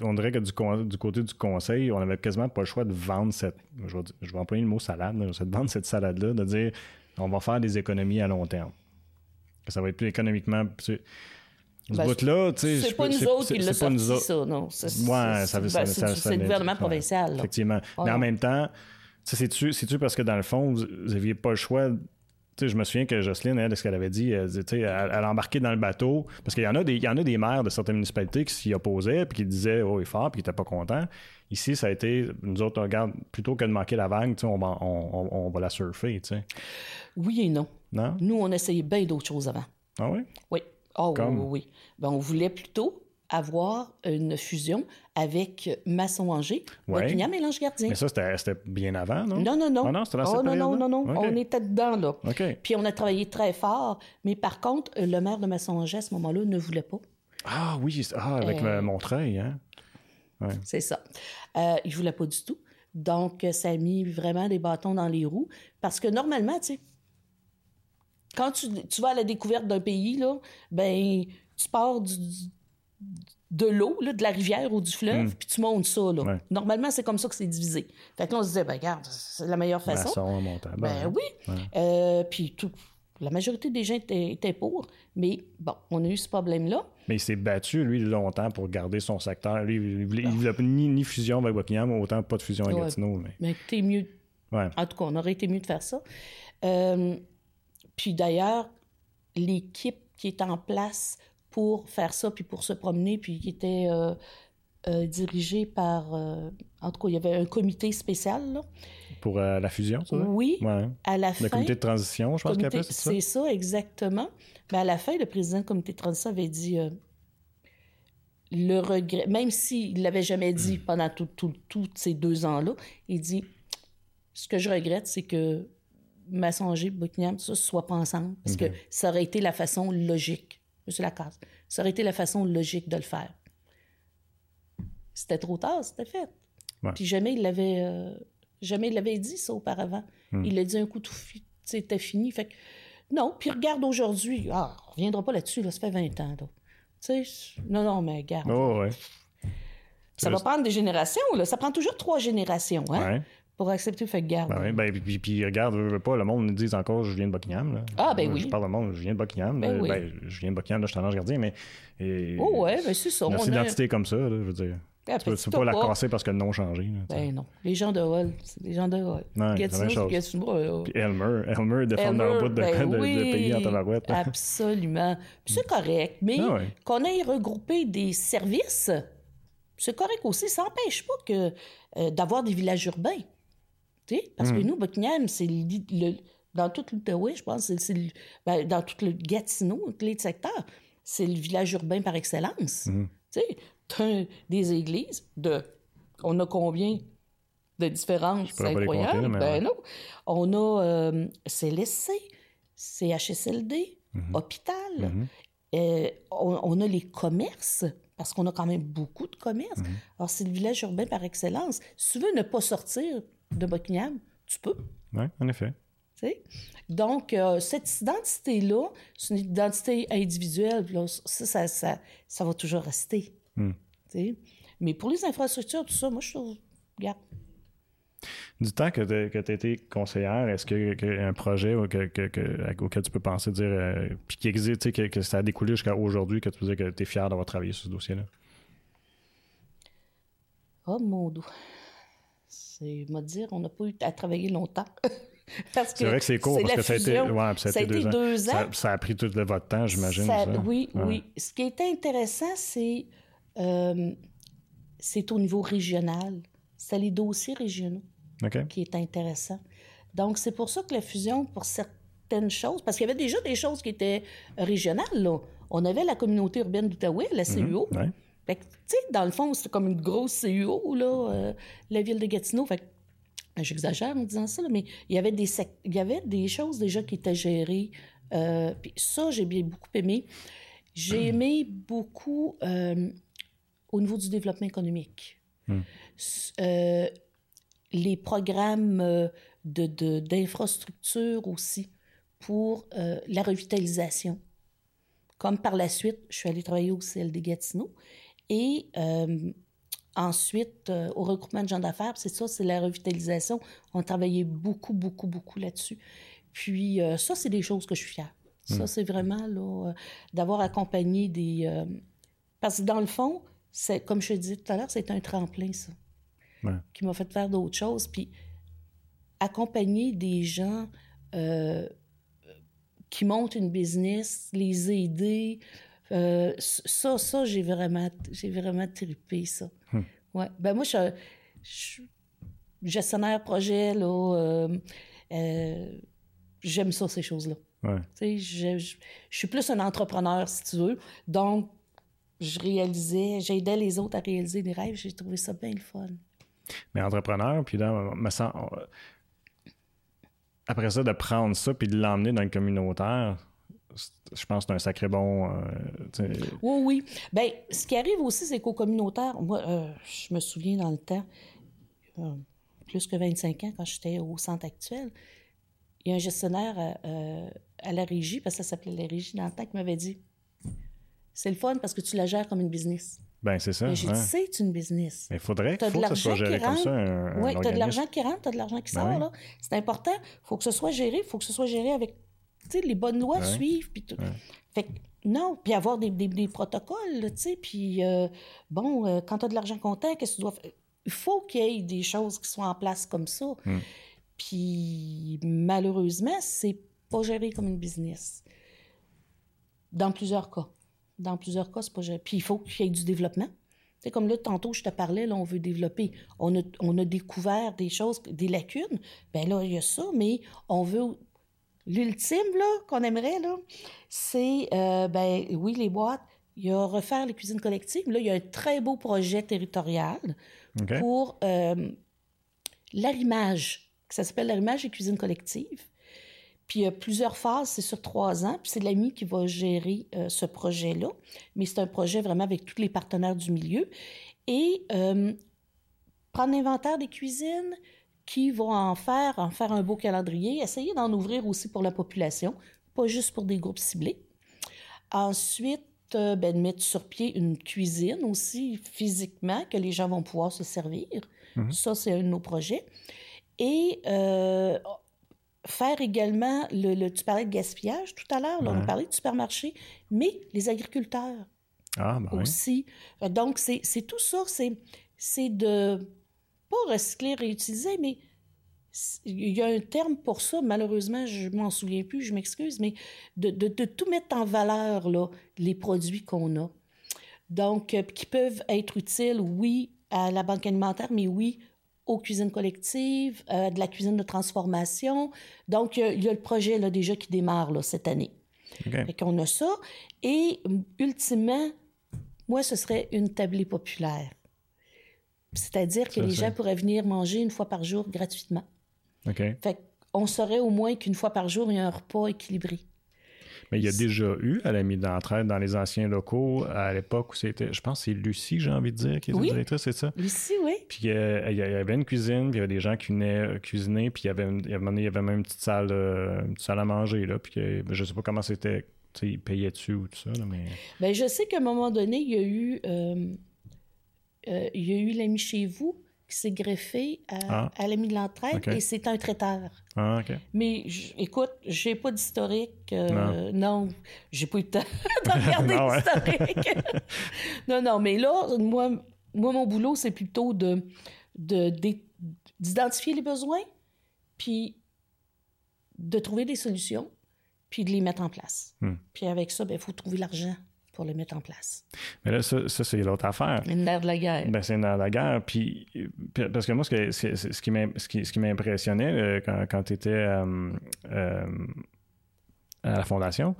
on dirait que du, du, côté du conseil, on avait quasiment pas le choix de vendre cette, je vais, je vais employer le mot salade, de vendre cette salade-là, de dire on va faire des économies à long terme. Ça va être plus économiquement. Ce ben, bout-là, tu sais. C'est pas nous autres qui l'a sorti, ça, non. C'est, ouais, ça, ben, c'est le gouvernement provincial. Effectivement. Mais en même temps, c'est-tu parce que dans le fond, vous n'aviez pas le choix je me souviens que Jocelyne, elle, ce qu'elle avait dit, elle, elle, elle embarquait dans le bateau, parce qu'il y en a des, il y en a des maires de certaines municipalités qui s'y opposaient, puis qui disaient oh, il est fort, puis qui n'étaient pas contents. Ici, ça a été, nous autres, on regarde, plutôt que de manquer la vague, on va, on, on, va la surfer. Oui et non. Non? Nous, on essayait bien d'autres choses avant. Ah oui? Oui. Oh, oui, oui. Ben, on voulait plutôt avoir une fusion avec Masson-Angers, ouais. et Lange Gardien. Mais ça, c'était bien avant, non? Non, non, non. Ah non, c'était oh, non, non, non, non, On était dedans, là. Puis on a travaillé très fort. Mais par contre, le maire de Masson-Angers, à ce moment-là, ne voulait pas. Ah oui, ah, avec euh, Montreuil, hein? C'est ça. Euh, il ne voulait pas du tout. Donc, ça a mis vraiment des bâtons dans les roues. Parce que normalement, tu sais, quand tu, tu, vas à la découverte d'un pays, là, ben, tu pars du, de l'eau, de la rivière ou du fleuve, hmm. puis tu montes ça. Là. Normalement, c'est comme ça que c'est divisé. Fait que là, on se disait, ben, regarde, c'est la meilleure façon. Ben, ben oui. Euh, puis tout, la majorité des gens étaient, pour, mais bon, on a eu ce problème-là. Mais il s'est battu, lui, longtemps pour garder son secteur. Lui, il voulait, voulait ni, ni, fusion avec Buckingham, autant pas de fusion avec Gatineau. Mais, mais c'était mieux. En tout cas, on aurait été mieux de faire ça. Euh, puis d'ailleurs, l'équipe qui est en place pour faire ça, puis pour se promener, puis qui était euh, euh, dirigé par... Euh, en tout cas, il y avait un comité spécial, là. Pour la fusion, ça? Oui. À la fin... Le comité de transition, je pense qu'il c'est ça? C'est ça, exactement. Mais à la fin, le président du comité de transition avait dit... le regret, même s'il ne l'avait jamais dit pendant tous ces deux ans-là, il dit ce que je regrette, c'est que Massonger, Buckingham, ça, ne soit pas ensemble, parce que ça aurait été la façon logique. Monsieur Lacasse. Ça aurait été la façon logique de le faire. C'était trop tard, c'était fait. Puis jamais il l'avait euh, jamais il l'avait dit ça auparavant. Hmm. Il l'a dit un coup tout c'était fini. Fait que, non, puis regarde aujourd'hui. Ah, on reviendra pas là-dessus, là, ça fait 20 ans. Non, non, mais regarde. Oh, ouais. Ça va prendre des générations, là. Ça prend toujours trois générations, hein? Pour accepter fait garde. Ben, ben, puis, puis, regarde, veux, pas, le monde nous dit encore je viens de Buckingham. Là. Ah, ben oui. Je parle au monde, je viens de Buckingham. Ben, oui. ben, je viens de Buckingham, là, je suis en gardien, mais. Et, oh, ouais, ben c'est ça. Notre identité comme ça, là, je veux dire. Ah, tu peux, peux pas la casser parce que le nom a changé. Là, ben non. Les gens de Hall, c'est les gens de Hall. Non, c'est la même chose. Puis Elmer, Elmer défend un bout de, ben de, oui, de, pays en tabarouette. Absolument. Puis c'est correct, mais ah qu'on ait regroupé des services, c'est correct aussi. Ça n'empêche pas que euh, d'avoir des villages urbains. Parce que hmm. nous, Buckingham, c'est le, dans tout l'Outaouais, je pense, c'est ben, dans tout le Gatineau, tous les secteurs, c'est le village urbain par excellence. Hmm. Tu sais, des églises de. On a combien de différences incroyables? Ben non. On a euh, CLSC, CHSLD, hmm. hôpital. Euh, on, a les commerces, parce qu'on a quand même beaucoup de commerces. Alors, c'est le village urbain par excellence. Si tu veux ne pas sortir de Buckingham, tu peux. Oui, en effet. Donc, euh, cette identité-là, c'est une identité individuelle. ça, ça, ça, va toujours rester. Hmm. Mais pour les infrastructures, tout ça, moi, je trouve, regarde, Du temps que tu as été conseillère, est-ce qu'il y a un projet auquel tu peux penser, dire, euh, puis qui existe, que, que ça a découlé jusqu'à aujourd'hui, que tu peux dire que tu es fier d'avoir travaillé sur ce dossier-là? Oh mon dieu. C'est, me dire, on n'a pas eu à travailler longtemps. [LAUGHS] c'est vrai que c'est court parce que ça a été, ouais, ça a été deux, ans. Ça, a pris tout de votre temps, j'imagine. Oui, oui. Ce qui est intéressant, c'est euh, c'est au niveau régional. C'est les dossiers régionaux qui est intéressant. Donc, c'est pour ça que la fusion, pour certaines choses, parce qu'il y avait déjà des choses qui étaient régionales, là. On avait la communauté urbaine d'Outaouais, la CUO. Mhm, fait tu sais, dans le fond, c'était comme une grosse CUO, là, euh, la ville de Gatineau. Fait ben, j'exagère en disant ça, mais il y avait des, il y avait des choses déjà qui étaient gérées. Euh, puis ça, j'ai bien beaucoup aimé. J'ai aimé beaucoup euh, au niveau du développement économique. Hmm. Les programmes euh, d'infrastructure de, aussi pour la revitalisation. Comme par la suite, je suis allée travailler au CLD Gatineau. Et ensuite, au regroupement de gens d'affaires, c'est ça, c'est la revitalisation. On a travaillé beaucoup, beaucoup, beaucoup là-dessus. Puis ça, c'est des choses que je suis fière. Ça, hmm. c'est vraiment d'avoir accompagné des... parce que dans le fond, c'est, comme je te disais tout à l'heure, c'est un tremplin, ça, qui m'a fait faire d'autres choses. Puis accompagner des gens euh, qui montent une business, les aider, euh, ça, ça, j'ai vraiment, j'ai vraiment trippé, ça. Hmm. Ouais. Ben moi, je, suis gestionnaire projet, là, euh, j'aime ça, ces choses-là. Ouais. Je, je, je, suis plus un entrepreneur, si tu veux. Donc, je réalisais, j'aidais les autres à réaliser des rêves. J'ai trouvé ça bien le fun. Mais entrepreneur, puis là, me sens, après ça, de prendre ça puis de l'emmener dans le communautaire, je pense que c'est un sacré bon. Euh, oui, oui. Bien, ce qui arrive aussi, c'est qu'au communautaire, moi, euh, je me souviens dans le temps, euh, plus que 25 ans, quand j'étais au centre actuel, il y a un gestionnaire à la régie, parce que ça s'appelait la régie dans le temps, qui m'avait dit c'est le fun parce que tu la gères comme une business. Ben, c'est ça. J'ai dit, c'est une business. Mais il faudrait que, faut que ça soit géré comme ça. Oui, tu as de l'argent qui rentre, tu as de l'argent qui ben sort. C'est important. Il faut que ce soit géré. Il faut que ce soit géré avec les bonnes lois suivre. Puis tout. Fait non, puis avoir des, des, protocoles, tu sais. Puis, euh, bon, euh, quand tu as de l'argent comptant, qu'est-ce que tu dois faire? Il faut qu'il y ait des choses qui soient en place comme ça. Hmm. Puis, malheureusement, c'est pas géré comme une business. Dans plusieurs cas. Dans plusieurs cas, c'est pas... Puis il faut qu'il y ait du développement. C'est comme là, tantôt, je te parlais, là, on veut développer. On a, on a découvert des choses, des lacunes. Ben là, il y a ça, mais on veut... L'ultime, là, qu'on aimerait, là, c'est, euh, ben oui, les boîtes. Il y a refaire les cuisines collectives. Là, il y a un très beau projet territorial pour euh, l'arrimage. Ça s'appelle l'arrimage et cuisine collective. Puis il y a plusieurs phases, c'est sur trois ans. Puis c'est l'AMI qui va gérer euh, ce projet-là. Mais c'est un projet vraiment avec tous les partenaires du milieu. Et euh, prendre l'inventaire des cuisines, qui vont en faire, en faire un beau calendrier, essayer d'en ouvrir aussi pour la population, pas juste pour des groupes ciblés. Ensuite, euh, ben, de mettre sur pied une cuisine aussi physiquement que les gens vont pouvoir se servir. Mm-hmm. Ça, c'est un de nos projets. Et faire également, le, tu parlais de gaspillage tout à l'heure, on a parlé de supermarché, mais les agriculteurs ah, ben aussi. Donc, c'est tout ça, c'est de pas recycler, réutiliser, mais il y a un terme pour ça, malheureusement, je m'en souviens plus, je m'excuse, mais de, de, tout mettre en valeur, là, les produits qu'on a. Donc, euh, qui peuvent être utiles, oui, à la banque alimentaire, mais oui, aux cuisines collectives, euh, de la cuisine de transformation. Donc, il y, a le projet là, déjà qui démarre là, cette année. Okay. qu'on a ça. Et ultimement, moi, ce serait une tablée populaire. C'est-à-dire que les gens pourraient venir manger une fois par jour gratuitement. OK. Fait qu'on saurait au moins qu'une fois par jour, il y a un repas équilibré. Mais il y a déjà eu à la mise d'entraide dans les anciens locaux, à l'époque où c'était, je pense que c'est Lucie, j'ai envie de dire, qui était oui. directrice, c'est ça? Lucie, oui. Puis euh, il y avait une cuisine, puis il y avait des gens qui venaient euh, cuisiner, puis il y avait, il y avait, il y avait même une petite salle, une salle à manger, là, puis ben, je sais pas comment c'était, tu sais, ils payaient dessus ou tout ça, là, mais... Bien, je sais qu'à un moment donné, il y a eu, euh, il y a eu l'ami chez vous, qui s'est greffé à, ah. l'ami de l'entraide et c'est un traiteur. Ah, Mais écoute, j'ai pas d'historique. Euh, non, j'ai pas eu le temps [LAUGHS] de [LAUGHS] regarder l'historique. [LAUGHS] non, non, mais là, moi, moi mon boulot, c'est plutôt de, d'identifier les besoins, puis de trouver des solutions, puis de les mettre en place. Hmm. Puis avec ça, il ben, faut trouver l'argent pour les mettre en place. Mais là, ça, c'est l'autre affaire. Une nerf de la guerre. Ben, c'est une nerf de la guerre. Puis, parce que moi, ce, ce qui m'impressionnait euh, quand, quand tu étais euh, euh, à la Fondation,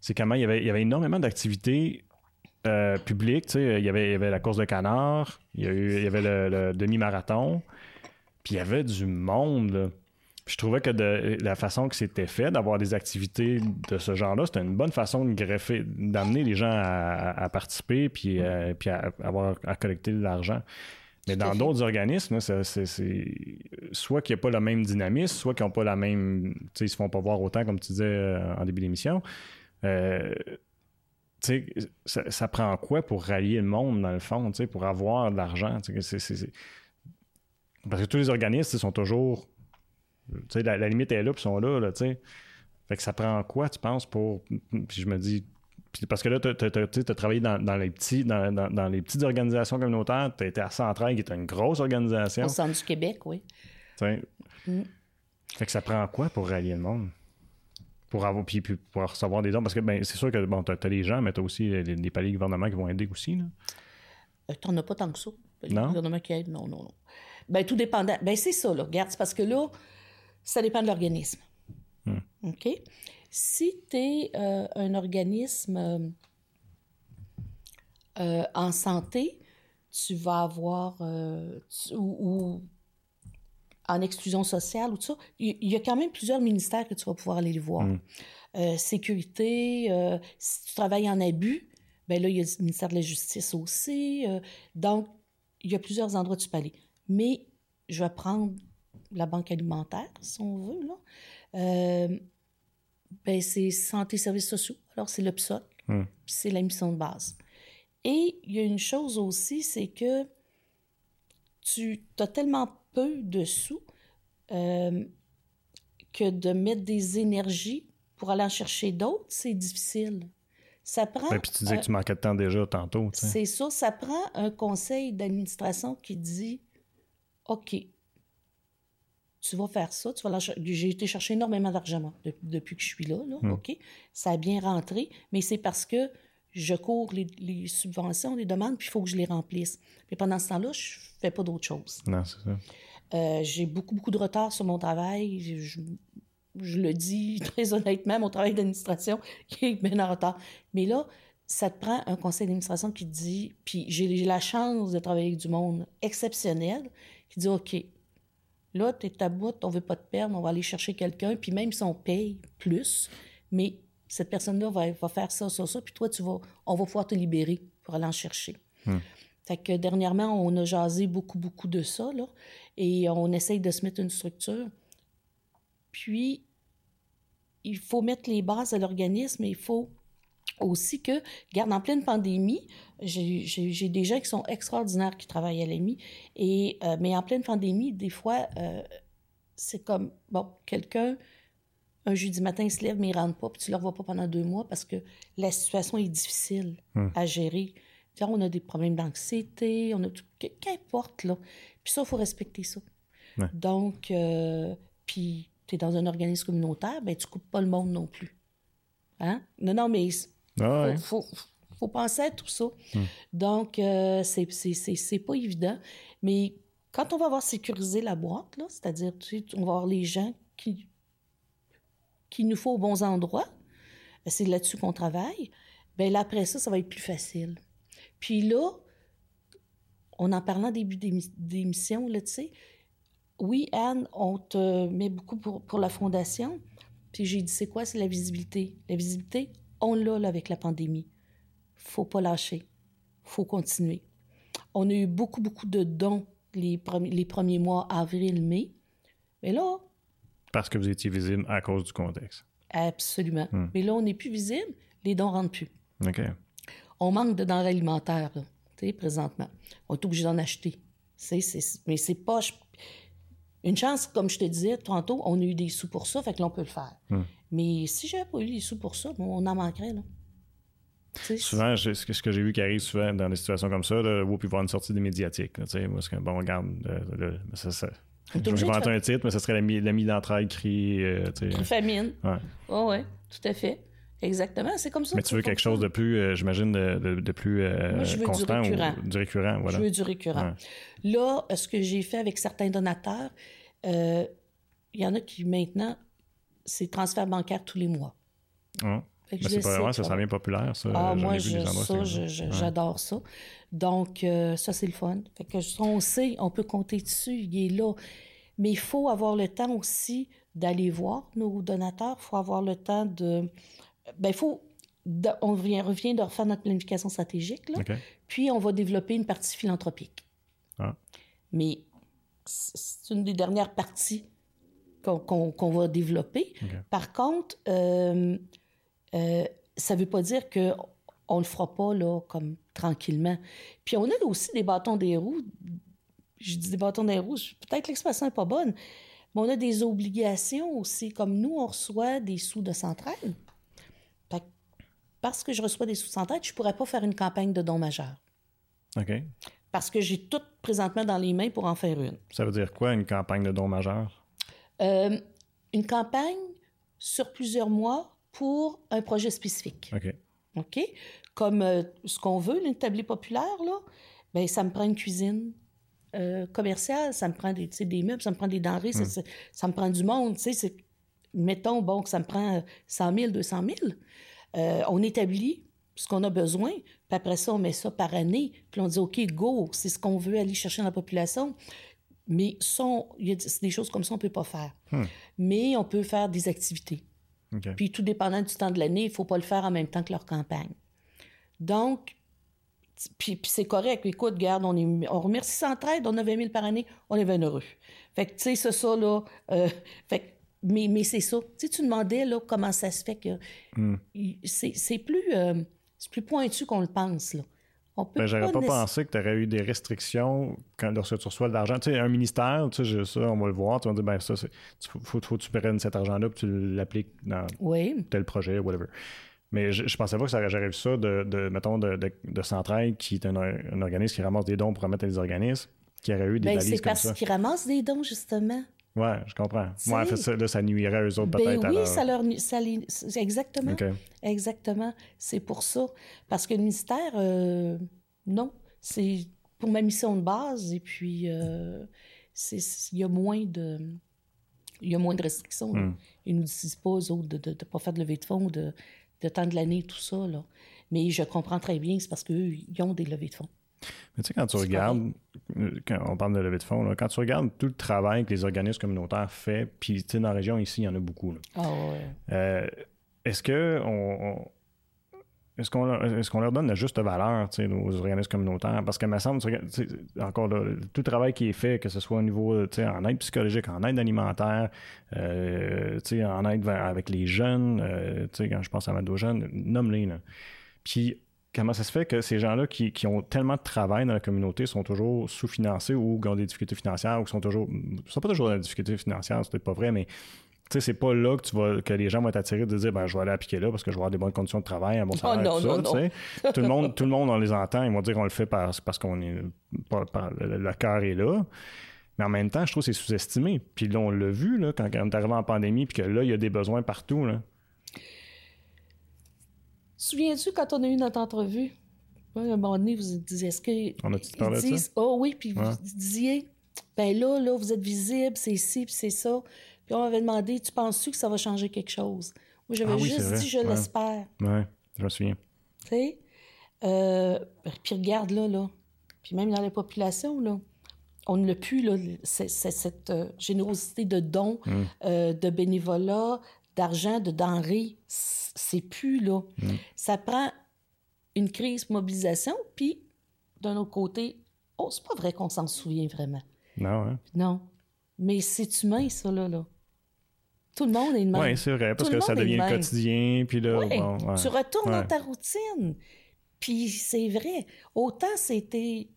c'est comment il y avait, il y avait énormément d'activités publiques. Il y, avait, il y avait la course de canard, il y, eu, il y avait le, le demi-marathon, puis il y avait du monde. Là je trouvais que de, la façon que c'était fait, d'avoir des activités de ce genre-là, c'était une bonne façon de greffer, d'amener les gens à, participer puis, euh, puis à, avoir, à collecter de l'argent. Mais dans d'autres organismes, c'est soit qu'il n'y a pas le même dynamisme, soit qu'ils n'ont pas la même. Ils se font pas voir autant, comme tu disais euh, en début d'émission. Euh, sais, ça, prend quoi pour rallier le monde, dans le fond, pour avoir de l'argent? Parce que tous les organismes sont toujours la, la, limite est là, puis ils sont là, là, tu sais. Fait que ça prend quoi, tu penses, pour. Puis je me dis. Parce que là, tu as, travaillé dans, les petits, dans, les petites organisations communautaires. Tu as été à Centrail, qui est une grosse organisation. Au centre du Québec, oui. Mm. Fait que ça prend quoi pour rallier le monde? Pour avoir puis, pour recevoir des dons. Parce que ben, c'est sûr que bon, tu as, les gens, mais tu as aussi des paliers gouvernements qui vont aider aussi. Là. Euh, tu n'en as pas tant que ça. Non? gouvernements qui aident, non, non, non. Ben, tout dépendant. Ben, c'est ça, là. Regarde, c'est parce que là, ça dépend de l'organisme. Hmm. OK? Si tu es euh, un organisme euh, euh, en santé, tu vas avoir, ou, en exclusion sociale ou tout ça, il y, a quand même plusieurs ministères que tu vas pouvoir aller voir. Hmm. sécurité, si tu travailles en abus, ben là, il y a le ministère de la Justice aussi. donc, il y a plusieurs endroits où tu peux aller. Mais je vais prendre la banque alimentaire, si on veut, là, euh, ben c'est santé services sociaux. Alors, c'est le PSOC, hmm. c'est la mission de base. Et il y a une chose aussi, c'est que tu as tellement peu de sous euh, que de mettre des énergies pour aller en chercher d'autres, c'est difficile. Ça prend. puis tu disais que tu manquais de temps déjà tantôt. C'est ça. Ça prend un conseil d'administration qui dit OK, tu vas faire ça, tu vas J'ai été chercher énormément d'argent depuis que je suis là, hmm. OK? Ça a bien rentré, mais c'est parce que je cours les, subventions, les demandes, puis il faut que je les remplisse. Mais pendant ce temps-là, je fais pas d'autre chose. Non, c'est ça. Euh, j'ai beaucoup, beaucoup de retard sur mon travail. Je, le dis [LAUGHS] très honnêtement, mon travail d'administration qui [LAUGHS] est bien en retard. Mais là, ça te prend un conseil d'administration qui te dit, puis j'ai la chance de travailler avec du monde exceptionnel, qui dit, OK, Là, tu es ta bout, on veut pas te perdre, on va aller chercher quelqu'un, puis même si on paye plus, mais cette personne-là va, va, faire ça, ça, ça, puis toi, tu vas, on va pouvoir te libérer pour aller en chercher. Hmm. Fait que dernièrement, on a jasé beaucoup, beaucoup de ça, là, et on essaye de se mettre une structure. Puis, il faut mettre les bases à l'organisme, et il faut aussi que, regarde, en pleine pandémie, j'ai des gens qui sont extraordinaires qui travaillent à l'EMI, et, euh, mais en pleine pandémie, des fois, euh, c'est comme, bon, quelqu'un, un jeudi matin, se lève, mais il ne rentre pas, puis tu ne le revois pas pendant deux mois parce que la situation est difficile hmm. à gérer. on a des problèmes d'anxiété, on a tout, qu'importe, là. Puis ça, il faut respecter ça. Donc, euh, puis tu es dans un organisme communautaire, ben tu coupes pas le monde non plus. Hein? Non, non, mais ah il faut, penser à tout ça. Hmm. Donc, euh, c'est pas évident. Mais quand on va avoir sécurisé la boîte, c'est-à-dire, on va avoir les gens qui, qui nous faut aux bons endroits, c'est là-dessus qu'on travaille, bien là, après ça, ça va être plus facile. Puis là, on en parlant début d'émission, là, tu sais, oui, Anne, on te met beaucoup pour, pour la fondation. Puis j'ai dit, c'est quoi? C'est la visibilité. La visibilité, on l'a avec la pandémie. faut pas lâcher. faut continuer. On a eu beaucoup, beaucoup de dons les, les premiers mois, avril, mai. Mais là... Parce que vous étiez visible à cause du contexte. Absolument. Hmm. Mais là, on n'est plus visible, les dons ne rentrent plus. OK. On manque de denrées alimentaires, là, présentement. On est obligé d'en acheter. mais c'est pas. Une chance, comme je te disais tantôt, on a eu des sous pour ça, fait que l'on peut le faire. Hmm. Mais si j'avais pas eu des sous pour ça, on en manquerait, là. souvent, ce que j'ai vu qui arrive souvent dans des situations comme ça, là, puis voir une sortie des médiatiques. moi, c'est bon, regarde, ça, ça, je vais inventer un titre, mais ce serait l'ami d'entraide cri. Euh, famine. Oh, ouais, tout à fait. Exactement, c'est comme ça. Mais tu veux quelque chose de plus, euh, j'imagine, de, de, plus euh, constant du récurrent. Ou, du récurrent. Voilà. Je veux du récurrent. Là, ce que j'ai fait avec certains donateurs, il y en a qui maintenant, c'est transfert bancaire tous les mois. Ah. c'est pas vraiment, ça sent bien populaire, ça. Ah, moi, j'adore ça. Donc, ça, c'est le fun. Fait que, on sait, on peut compter dessus, il est là. Mais il faut avoir le temps aussi d'aller voir nos donateurs. Il faut avoir le temps de ben, faut. on revient, revient de refaire notre planification stratégique, là, puis on va développer une partie philanthropique. Ah. Mais c'est une des dernières parties qu'on va développer. Par contre, euh, euh, ça ne veut pas dire qu'on ne le fera pas là, comme tranquillement. Puis on a aussi des bâtons des roues. Je dis des bâtons des roues, peut-être que l'expression n'est pas bonne, mais on a des obligations aussi. Comme nous, on reçoit des sous de centrale parce que je reçois des sous-en-tête, je ne pourrais pas faire une campagne de dons majeurs. OK. Parce que j'ai tout présentement dans les mains pour en faire une. Ça veut dire quoi, une campagne de dons majeurs? Euh, une campagne sur plusieurs mois pour un projet spécifique. OK. OK? Comme euh, ce qu'on veut, l'établi populaire, là, bien, ça me prend une cuisine euh, commerciale, ça me prend des, des meubles, ça me prend des denrées, ça, hmm. me prend du monde. Mettons, bon, que ça me prend 100 000, 200 000. Euh, on établit ce qu'on a besoin, puis après ça, on met ça par année, puis on dit, OK, go, c'est ce qu'on veut aller chercher dans la population. Mais il y a des choses comme ça, on ne peut pas faire. Hmm. Mais on peut faire des activités. Puis tout dépendant du temps de l'année, il ne faut pas le faire en même temps que leur campagne. Donc, puis, c'est correct. Écoute, garde, on, est, on remercie Centraide, on a 20 000 par année, on est bien heureux. Fait que, tu sais, c'est ça, là. Euh, fait mais, mais c'est ça. Tu sais, tu demandais là, comment ça se fait que hmm. c'est plus, euh, plus pointu qu'on le pense. Là. Ben, j'aurais pas, pensé que tu aurais eu des restrictions quand, lorsque tu reçois de l'argent. Tu sais, un ministère, tu sais, ça, on va le voir, tu vas dire, ben ça, il faut, faut, que tu prennes cet argent-là puis tu l'appliques dans tel projet, whatever. Mais je, je pensais pas que ça j'aurais vu ça de, de mettons, de, de, de Centraide, qui est un, un, organisme qui ramasse des dons pour remettre à des organismes, qui aurait eu des ben, C'est parce qu'ils ramassent des dons, justement. Oui, je comprends. Ouais, fait, ça, là, ça nuirait à eux autres ben peut-être. Oui, ça leur. Ça exactement. Exactement. C'est pour ça. Parce que le ministère, euh, non. C'est pour ma mission de base. Et puis, euh, il y a moins de. Il y a moins de restrictions. Hmm. Ils ne nous disent pas, aux autres, de ne pas faire de levée de fonds, de, de temps de l'année, tout ça. Là. Mais je comprends très bien, c'est parce qu'eux, ils ont des levées de fonds. Mais tu sais, quand tu regardes, quand on parle de levée de fonds, quand tu regardes tout le travail que les organismes communautaires font, puis tu sais, dans la région ici, il y en a beaucoup. Ah ouais. Euh, est-ce que on, est-ce qu'on est qu'on leur donne la juste valeur aux organismes communautaires? Parce que, me semble, encore là, tout le travail qui est fait, que ce soit au niveau en aide psychologique, en aide alimentaire, euh, en aide avec les jeunes, euh, quand je pense à ma jeunes, nomme-les. Puis comment ça se fait que ces gens-là qui, ont tellement de travail dans la communauté sont toujours sous-financés ou ont des difficultés financières ou sont toujours. sont pas toujours dans des difficultés financières, c'est peut-être pas vrai, mais tu sais, c'est pas là que tu vas que les gens vont être attirés de dire ben je vais aller appliquer là parce que je vais avoir des bonnes conditions de travail, un bon salaire, tout ça. [LAUGHS] tout le monde, tout le monde, on les entend, ils vont dire qu'on le fait parce, parce qu'on est le, cœur est là. Mais en même temps, je trouve que c'est sous-estimé. Puis là, on l'a vu là, quand, quand on est arrivé en pandémie, puis que là, il y a des besoins partout. Là. Souviens-tu quand on a eu notre entrevue? à un moment donné, vous disiez, est-ce que. On a-tu parlé de ça? Oh oui, puis vous disiez, ben là, là, vous êtes visible, c'est ci, puis c'est ça. Puis on m'avait demandé, tu penses-tu que ça va changer quelque chose? Moi, j'avais ah juste dit, je l'espère. Oui, je me souviens. Tu sais? Euh, puis regarde là, là. Puis même dans la population, là, on ne l'a plus, là, cette euh, générosité de dons, mm. euh, de bénévolat, d'argent, de denrées c'est plus là. Mm. Ça prend une crise mobilisation, puis d'un autre côté, oh, c'est pas vrai qu'on s'en souvient vraiment. Non, hein? Non. Mais c'est humain, ça, là, là. Tout le monde est de même. Oui, c'est vrai, parce que ça devient quotidien, puis là, Tu retournes dans ta routine. Puis c'est vrai. Autant c'était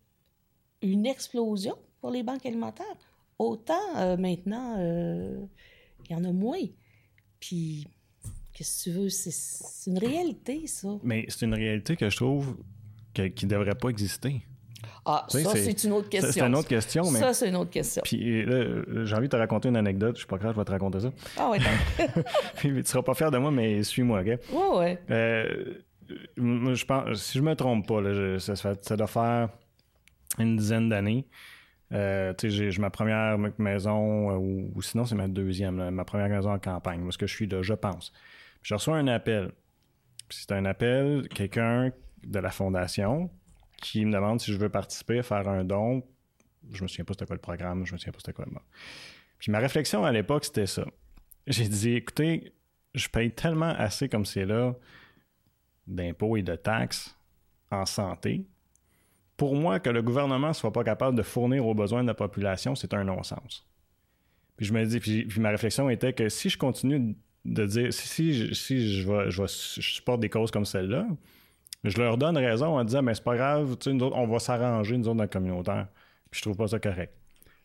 une explosion, pour les banques alimentaires. Autant euh, maintenant, euh, il y en a moins. Puis, qu'est-ce que tu veux? C'est une réalité, ça. Mais c'est une réalité que je trouve qui ne devrait pas exister. Ah, ça, c'est une autre question. C'est une autre question. Mais... Ça, c'est une autre question. Puis là, j'ai envie de te raconter une anecdote. Je suis pas grave, je vais te raconter ça. Ah ouais, [LAUGHS] Tu seras pas fier de moi, mais suis-moi, OK? Ouais, ouais. Euh, je pense, si je me trompe pas, ça, ça, doit faire une dizaine d'années. Euh, j'ai ma première maison, euh, ou, sinon c'est ma deuxième, ma première maison en campagne, parce que je suis là, je pense. je reçois un appel. C'est un appel, quelqu'un de la fondation qui me demande si je veux participer faire un don. Je me souviens pas c'était quoi le programme, je me souviens pas c'était quoi le mot. Puis ma réflexion à l'époque, c'était ça. J'ai dit, écoutez, je paye tellement assez comme c'est là d'impôts et de taxes en santé. Pour moi, que le gouvernement ne soit pas capable de fournir aux besoins de la population, c'est un non-sens. Puis je me dis, puis, ma réflexion était que si je continue de dire, si, si, si je, vais, je, je supporte des causes comme celle-là, je leur donne raison en disant, mais c'est pas grave, nous autres, on va s'arranger, nous autres, dans le communautaire. Puis je trouve pas ça correct.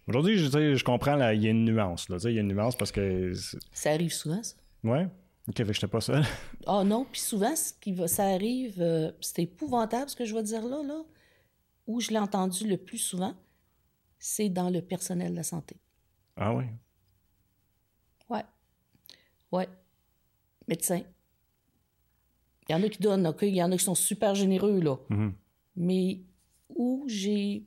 Aujourd'hui, je, je comprends, il y a une nuance. Il y a une nuance parce que. Ça arrive souvent, ça? Ouais. Ok, je n'étais pas seul. Ah oh non, puis souvent, ce qui va, ça arrive, euh, c'est épouvantable ce que je vais dire là, là. Où je l'ai entendu le plus souvent, c'est dans le personnel de la santé. Ah oui? Ouais. Ouais. Médecin, il y en a qui donnent, OK? Il y en a qui sont super généreux, là. Mm-hmm. Mais où j'ai.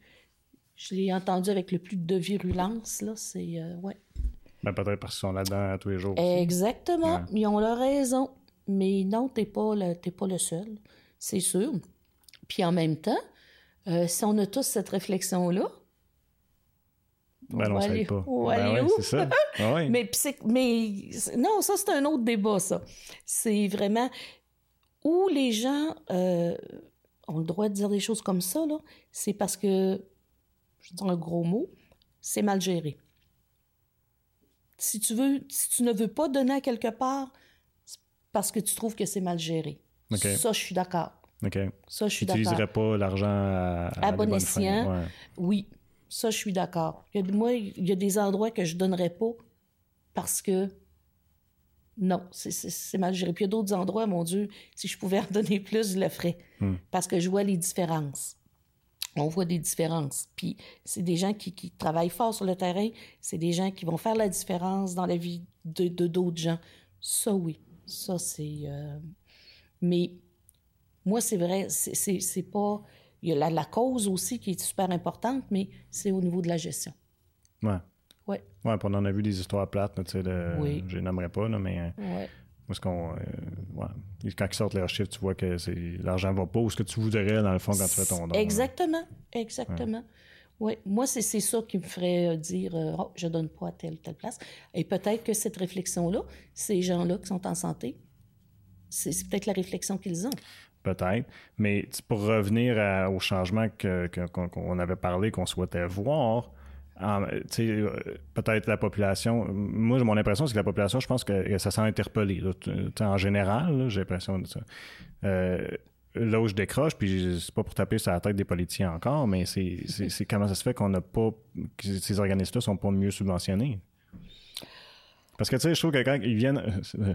Je l'ai entendu avec le plus de virulence, là, c'est. Euh, ouais. Ben, peut-être parce qu'ils sont là-dedans tous les jours. Exactement. Ils ont leur raison. Mais non, t'es pas, le, pas le seul. C'est sûr. Puis en même temps, euh, si on a tous cette réflexion-là, ben non, ça pas. Ben c'est ça. [LAUGHS] mais, mais non, ça, c'est un autre débat, ça. C'est vraiment où les gens euh, ont le droit de dire des choses comme ça, c'est parce que, je dis un gros mot, c'est mal géré. Si tu veux, si tu ne veux pas donner à quelque part, c'est parce que tu trouves que c'est mal géré. Ça, je suis d'accord. Ça, je suis d'accord. Tu n'utiliserais pas l'argent à, à, bon escient. Oui, ça, je suis d'accord. Moi, il y a des endroits que je ne donnerais pas parce que non, c'est mal géré. Puis il y a d'autres endroits, mon Dieu, si je pouvais [LAUGHS] en donner plus, je le ferais. Hmm. Parce que je vois les différences. On voit des différences. Puis c'est des gens qui, travaillent fort sur le terrain. C'est des gens qui vont faire la différence dans la vie de d'autres gens. Ça, oui. Ça, c'est... Euh, mais moi, c'est vrai, c'est pas... Il y a la, la, cause aussi qui est super importante, mais c'est au niveau de la gestion. Ouais. Oui. Ouais, puis on en a vu des histoires plates, tu sais, je les nommerai pas, là, mais. Euh, ouais. Parce qu'on. Euh, quand ils sortent leurs chiffres, tu vois que l'argent va pas ou ce que tu voudrais, dans le fond, quand tu fais ton don. Exactement. Exactement. Oui, moi, c'est ça qui me ferait euh, dire oh, je donne pas à telle telle place. Et peut-être que cette réflexion-là, ces gens-là qui sont en santé, c'est peut-être la réflexion qu'ils ont. Peut-être. Mais pour revenir au changement qu'on avait parlé, qu'on souhaitait voir, euh, peut-être la population. Moi, mon impression, c'est que la population, je pense que ça s'est interpellé. en général, j'ai l'impression de ça. Euh, là où je décroche, puis c'est pas pour taper sur la tête des politiciens encore, mais c'est comment ça se fait qu'on n'a pas. que ces organismes-là sont pas mieux subventionnés. Parce que, tu sais, je trouve que quand ils viennent. Euh,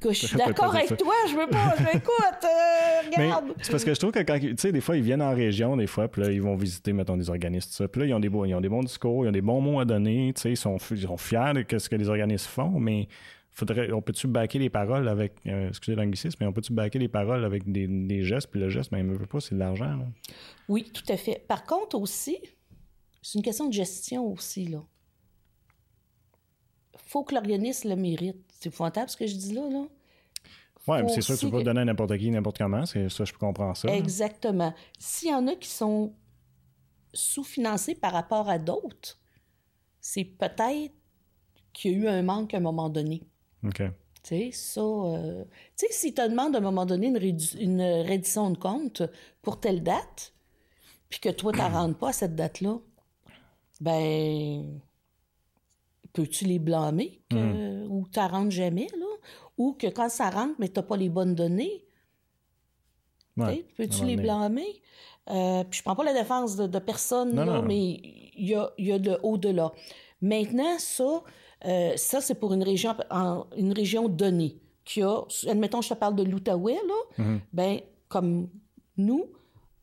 que je suis [LAUGHS] d'accord avec toi, je veux pas, je écoute, euh, [LAUGHS] regarde. C'est parce que je trouve que quand, tu sais, des fois, ils viennent en région, des fois, puis là, ils vont visiter, mettons, des organismes, ça. Puis là, ils ont des, beaux, ils ont des bons discours, ils ont des bons mots à donner, tu sais, ils sont, ils sont fiers de ce que les organismes font, mais faudrait, on peut-tu baquer les paroles avec, euh, excusez l'anglicisme, mais on peut-tu baquer les paroles avec des, des gestes, puis le geste, ben, il ne veut pas, c'est de l'argent, là. Oui, tout à fait. Par contre, aussi, c'est une question de gestion aussi, là faut que l'organisme le mérite. C'est épouvantable ce que je dis là, là. Oui, mais c'est sûr que tu peux pas donner à n'importe qui, n'importe comment. C'est ça, je comprends ça. Exactement. S'il y en a qui sont sous-financés par rapport à d'autres, c'est peut-être qu'il y a eu un manque à un moment donné. OK. Tu sais, ça. Euh, tu sais, si tu demandes à un moment donné une, une reddition de compte pour telle date, puis que toi, tu [CLEARS THROAT] pas à cette date-là, ben peux-tu les blâmer que, hmm. ou tu rentres jamais, là? Ou que quand ça rentre, mais tu n'as pas les bonnes données? Peux-tu les blâmer? Euh, puis je prends pas la défense de, personne, mais il y a, y a de au-delà. Maintenant, ça, euh, ça c'est pour une région, une région donnée qui a, admettons, je te parle de l'Outaouais, là, mm-hmm. ben, comme nous,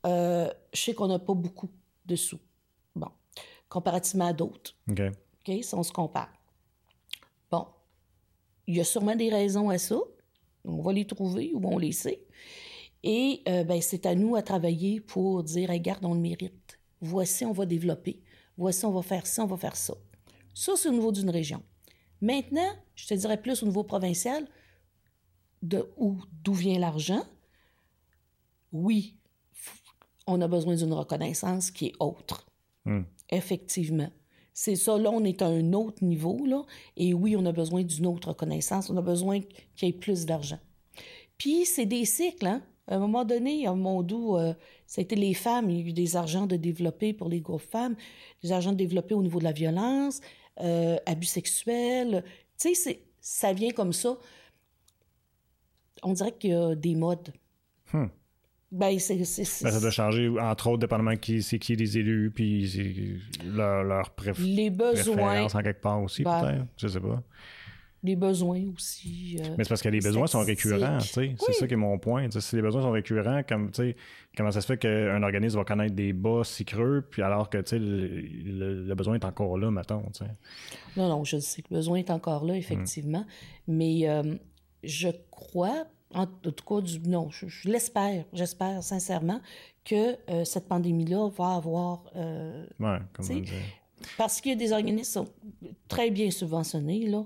euh, je sais qu'on n'a pas beaucoup de sous. Bon, comparativement à d'autres. OK, si on se compare. Bon, il y a sûrement des raisons à ça. On va les trouver ou on les sait. Et euh, ben, c'est à nous à travailler pour dire, regarde, on le mérite. Voici, on va développer. Voici, on va faire ça, on va faire ça. Ça, c'est au niveau d'une région. Maintenant, je te dirais plus au niveau provincial, de où, d'où vient l'argent. Oui, on a besoin d'une reconnaissance qui est autre. Hmm. Effectivement. C'est ça, là, on est à un autre niveau, là. Et oui, on a besoin d'une autre reconnaissance. On a besoin qu'il y ait plus d'argent. Puis, c'est des cycles, hein? À un moment donné, un monde où euh, ça a été les femmes, il y a eu des argents de développer pour les groupes femmes, des argents de développer au niveau de la violence, euh, abus sexuels. Tu sais, ça vient comme ça. On dirait qu'il y a des modes. Hmm. Ben, c'est, ben, ça doit changer, entre autres, dépendamment qui c'est qui les élus, puis leur, leur les besoins. en quelque part aussi, ben, peut-être. Je sais pas les besoins aussi. Euh, mais c'est parce que les besoins sont récurrents, tu sais. C'est ça qui est mon point. Si les besoins sont récurrents, comme, tu sais, comment ça se fait qu'un organisme va connaître des bas si creux, puis alors que, tu sais, le, besoin est encore là, mettons, tu sais. Non, non, je sais que le besoin est encore là, effectivement. Mais euh, je crois, en tout cas, du, non, je, l'espère, j'espère sincèrement que euh, cette pandémie-là va avoir... ouais, comme parce qu'il y a des organismes qui sont très bien subventionnés, là,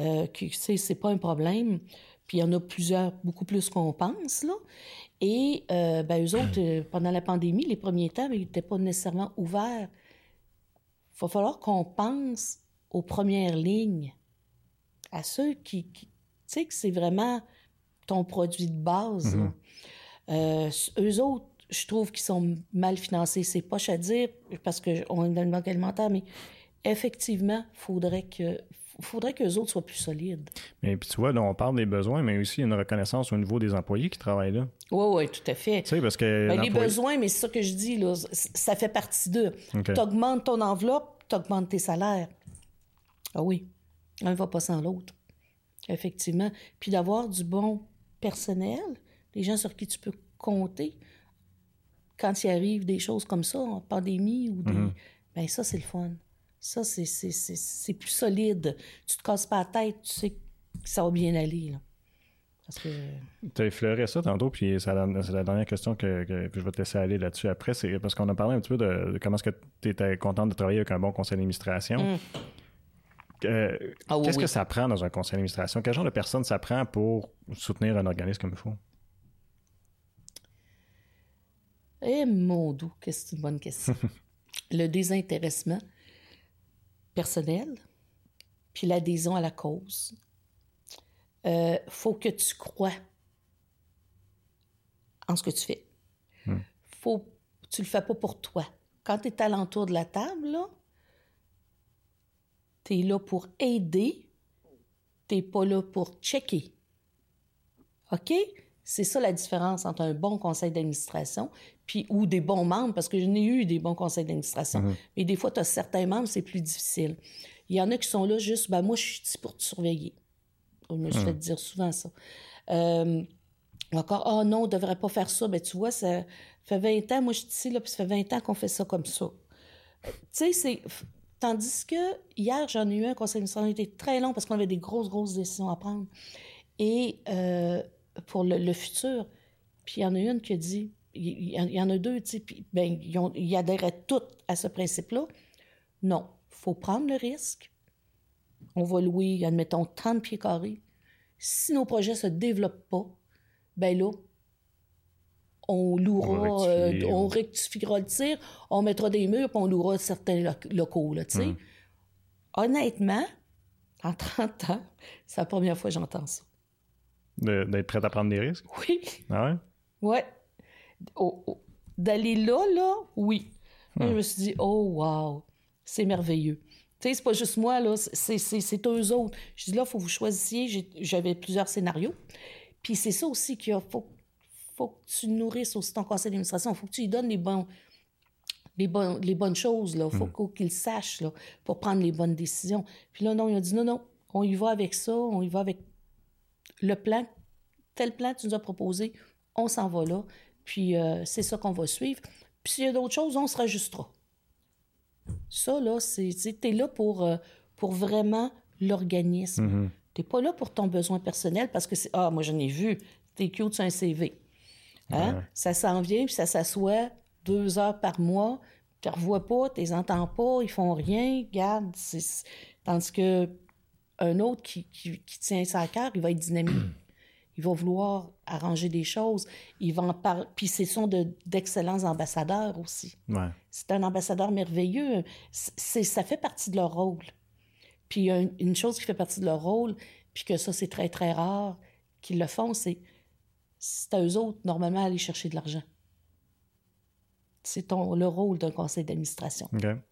euh, que c'est pas un problème. Puis il y en a plusieurs, beaucoup plus qu'on pense, là. Et euh, ben, eux autres, euh, pendant la pandémie, les premiers temps, ils n'étaient pas nécessairement ouverts. Il va falloir qu'on pense aux premières lignes, à ceux qui, tu sais, que c'est vraiment ton produit de base. Mm-hmm. Euh, eux autres, je trouve qu'ils sont mal financés. C'est pas à dire parce qu'on est dans le banque alimentaire, mais effectivement, faudrait que faudrait qu'eux autres soient plus solides. Mais puis tu vois, là, on parle des besoins, mais aussi une reconnaissance au niveau des employés qui travaillent là. Oui, oui, tout à fait. Tu sais, parce que. Ben, les besoins, mais c'est ça que je dis, là, ça fait partie d'eux. Tu augmentes ton enveloppe, tu augmentes tes salaires. Ah oui, un ne va pas sans l'autre. Effectivement. Puis d'avoir du bon personnel, des gens sur qui tu peux compter, quand il arrive des choses comme ça, en pandémie ou des. Mm-hmm. Ben ça, c'est le fun. Ça, c'est plus solide. Tu te casses pas la tête, tu sais que ça va bien aller. Là. Parce que... Tu as effleuré ça tantôt, puis c'est la, dernière question que, je vais te laisser aller là-dessus après. C'est parce qu'on a parlé un petit peu de, comment est-ce que tu étais contente de travailler avec un bon conseil d'administration. Mm. Euh, ah qu'est-ce que ça prend dans un conseil d'administration? Quel genre de personne ça prend pour soutenir un organisme comme il faut? Eh mon doux, que c'est une bonne question. [LAUGHS] le désintéressement personnel, puis l'adhésion à la cause. Euh, faut que tu crois en ce que tu fais. Hmm. Faut, tu le fais pas pour toi. Quand tu es à l'entour de la table, tu es là pour aider, tu pas là pour checker. OK? C'est ça la différence entre un bon conseil d'administration puis ou des bons membres, parce que je n'ai eu des bons conseils d'administration. Mhm. Mais des fois, tu as certains membres, c'est plus difficile. Il y en a qui sont là juste, ben moi, je suis ici pour te surveiller. Je me suis fait mhm. dire souvent ça. Euh, encore, oh non, on ne devrait pas faire ça. Ben, tu vois, ça fait 20 ans, moi, je suis ici, là, puis ça fait 20 ans qu'on fait ça comme ça. Tu sais, c'est. Tandis que hier, j'en ai eu un conseil d'administration qui était très long parce qu'on avait des grosses, grosses décisions à prendre. Et euh, pour le, futur. Puis il y en a une qui a dit, il y, en a deux, ben, ils, toutes à ce principe-là. Non, faut prendre le risque. On va louer, admettons, 30 pieds carrés. Si nos projets ne se développent pas, ben là, on louera, on, euh, rectifiera le tir, on mettra des murs, puis on louera certains locaux, là, tu sais. Hum. Honnêtement, en 30 ans, c'est la première fois que j'entends ça. D'être prête à prendre des risques? Oui. Ah ouais? Ouais. D'aller là, là, oui. je me suis dit, oh, wow, c'est merveilleux. Tu sais, c'est pas juste moi, là, c'est eux autres. Je dis, là, il faut que vous choisissiez. J'avais plusieurs scénarios. Puis c'est ça aussi qu'il faut, faut que tu nourrisses aussi ton conseil d'administration. Il faut que tu lui donnes les bons, les, les bonnes choses. Il faut mm. qu'il sache là, pour prendre les bonnes décisions. Puis là, non, il a dit non, non, on y va avec ça, on y va avec le plan, tel plan que tu nous as proposé, on s'en va là. Puis euh, c'est ça qu'on va suivre. Puis s'il y a d'autres choses, on se rajustera. Ça, là, c'est. Tu es là pour, euh, pour vraiment l'organisme. Mm-hmm. Tu n'es pas là pour ton besoin personnel parce que c'est. Ah, moi, j'en ai vu. T'es cute sur un CV. Hein? Ça s'en vient, puis ça s'assoit deux heures par mois. Tu ne revois pas, tu les entends pas, ils font rien. Garde. Tandis que un autre qui, qui, tient ça à cœur, il va être dynamique. [CLEARS THROAT] il va vouloir arranger des choses. Il va en parler. Puis ce sont d'excellents ambassadeurs aussi. C'est un ambassadeur merveilleux. C'est, ça fait partie de leur rôle. Puis une chose qui fait partie de leur rôle, puis que ça, c'est très, très rare qu'ils le font, c'est c'est à eux autres, normalement, aller chercher de l'argent. C'est le rôle d'un conseil d'administration,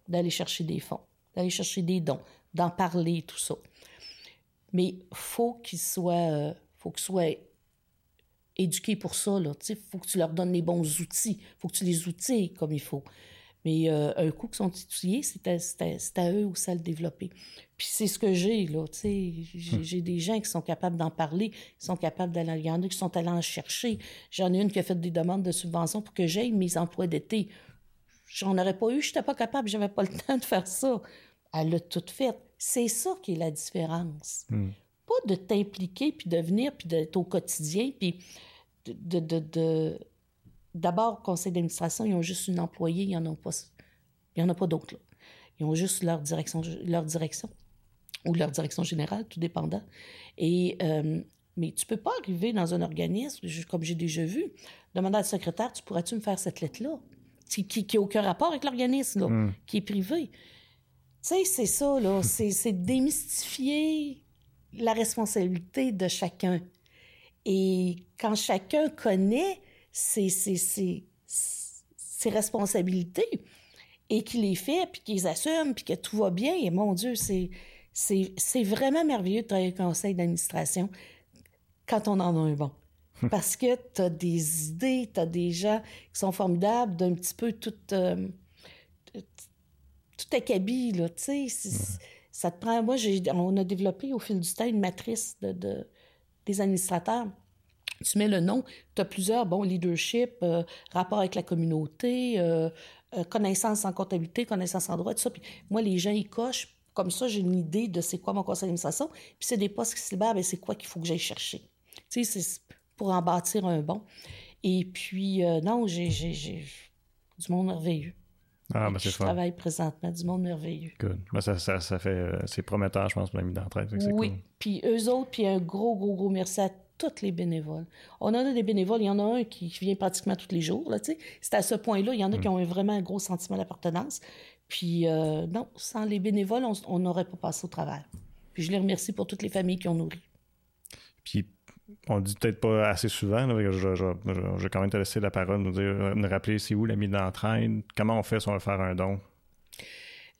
d'aller chercher des fonds, d'aller chercher des dons, d'en parler, tout ça. Mais faut qu'ils soient, euh, faut qu'ils soient éduqués pour ça. Il faut que tu leur donnes les bons outils, faut que tu les outils comme il faut. Mais euh, un coup qu'ils sont étudiés, c'est à, eux aussi à le développer. Puis c'est ce que j'ai, là, tu sais. Hmm. J'ai des gens qui sont capables d'en parler, qui sont capables d'aller... Il y en a qui sont allés en chercher. J'en ai une qui a fait des demandes de subvention pour que j'aille mes emplois d'été. J'en aurais pas eu, je n'étais pas capable, j'avais pas le [LAUGHS] temps de faire ça. Elle l'a tout fait. C'est ça qui est la différence. Hmm. Pas de t'impliquer, puis de venir, puis d'être au quotidien, puis de, de, de D'abord, conseil d'administration, ils ont juste une employée, il n'y en a pas, il y en a pas d'autres. Ils ont juste leur direction, leur direction ou leur direction générale, tout dépendant. Et, euh, mais tu peux pas arriver dans un organisme, comme j'ai déjà vu, demander à le secrétaire, tu pourrais-tu me faire cette lettre-là, qui n'a aucun rapport avec l'organisme, hmm. qui est privé. Tu sais, c'est ça, là, [LAUGHS] c'est démystifier la responsabilité de chacun. Et quand chacun connaît ses, responsabilités et qu'il les fait, puis qu'il les assume, puis que tout va bien. Et mon Dieu, c'est, c'est, vraiment merveilleux de travailler un conseil d'administration quand on en a un bon. Parce que tu as des idées, tu as des gens qui sont formidables, d'un petit peu tout, euh, tout acabit, là, tu sais. Ça te prend... Moi, j'ai, on a développé au fil du temps une matrice de des administrateurs tu mets le nom, tu as plusieurs, bon, leadership, euh, rapport avec la communauté, euh, euh, connaissance en comptabilité, connaissance en droit, tout ça. Puis moi, les gens, ils cochent. Comme ça, j'ai une idée de c'est quoi mon conseil d'administration. Puis c'est des postes qui se libèrent, c'est quoi qu'il faut que j'aille chercher. Tu sais, c'est pour en bâtir un bon. Et puis, non, j'ai du monde merveilleux. Ah, ben c'est Je travaille présentement, du monde merveilleux. Good. Ben, ça, ça, ça, fait, c'est prometteur, je pense, pour la mise d'entraide. Oui. Puis eux autres, puis un gros, gros, gros merci à tous les bénévoles. On en a des bénévoles, il y en a un qui, vient pratiquement tous les jours. Là, c'est à ce point-là, il y en a qui ont vraiment un gros sentiment d'appartenance. Puis euh, non, sans les bénévoles, on n'aurait pas passé au travers. Puis je les remercie pour toutes les familles qui ont nourri. Puis on dit peut-être pas assez souvent, je, vais quand même te laisser la parole, nous, dire, nous rappeler c'est où l'ami de l'entraide, comment on fait si on veut faire un don?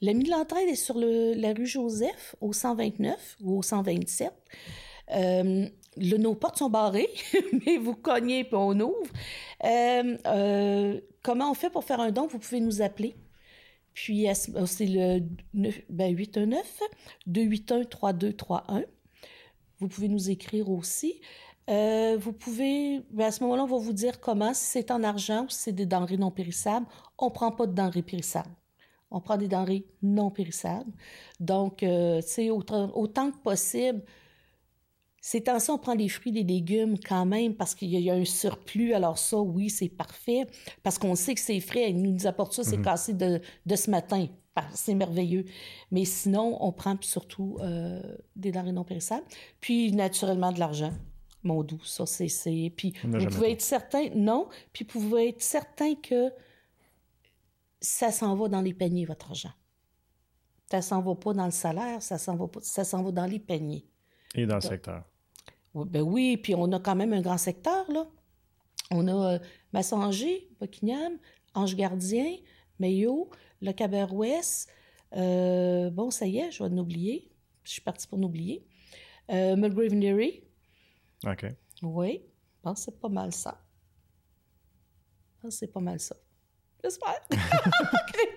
L'ami de l'entraide est sur la rue Joseph, au 129 ou au 127. Euh, le, nos portes sont barrées, [LAUGHS] mais vous cognez puis on ouvre. Euh, euh, comment on fait pour faire un don? Vous pouvez nous appeler. Puis c'est le 819 281 3231. Vous pouvez nous écrire aussi. vous pouvez, ben, à ce moment-là, on va vous dire comment, si c'est en argent ou si c'est des denrées non périssables. On ne prend pas de denrées périssables. On prend des denrées non périssables. Donc, c'est autant, autant que possible, ces temps-ci, on prend des fruits, des légumes quand même parce qu'il y, a un surplus. Alors ça, oui, c'est parfait parce qu'on sait que c'est frais. Ils nous apportent ça, c'est mhm. cassé de, ce matin. C'est merveilleux. Mais sinon, on prend surtout euh, des denrées non périssables. Puis, naturellement, de l'argent. Mon doux, ça, c'est... Puis, vous pouvez être certain... Non. Puis, vous pouvez être certain que ça s'en va dans les paniers, votre argent. Ça s'en va pas dans le salaire, ça s'en va, ça s'en va dans les paniers. Et dans le secteur. Ben oui, puis on a quand même un grand secteur, là. On a euh, Massanger, Buckingham, Ange Gardien, Mayo, Le Cabarouès. Euh, bon, ça y est, je vais n'oublier. Je suis partie pour n'oublier. Euh, Mulgrave Neary. OK. Oui, bon, c'est pas mal ça. pense que c'est pas mal ça. J'espère. [LAUGHS]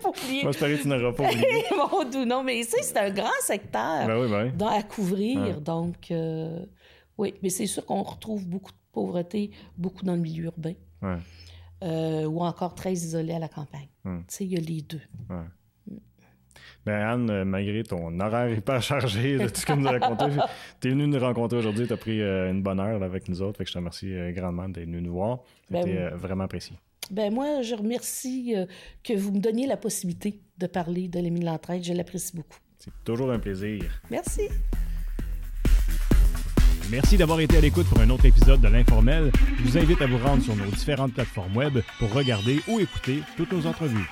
Moi, j'espère que tu n'auras pas oublié. [LAUGHS] bon, non, mais tu sais, c'est un grand secteur ben ben à couvrir. Donc, euh, oui, mais c'est sûr qu'on retrouve beaucoup de pauvreté, beaucoup dans le milieu urbain. Euh, ou encore très isolé à la campagne. Tu sais, il y a les deux. Ben Anne, euh, malgré ton horaire hyper chargé de tout ce que nous as raconté, [LAUGHS] tu es venu nous rencontrer aujourd'hui, tu as pris une bonne heure avec nous autres. Fait que je te remercie grandement d'être venu nous voir. C'était ben, vraiment apprécié. Ben moi, je remercie euh, que vous me donniez la possibilité de parler de l'Émile l'entraide. Je l'apprécie beaucoup. C'est toujours un plaisir. Merci. Merci d'avoir été à l'écoute pour un autre épisode de l'Informel. Je vous invite à vous rendre sur nos différentes plateformes web pour regarder ou écouter toutes nos entrevues.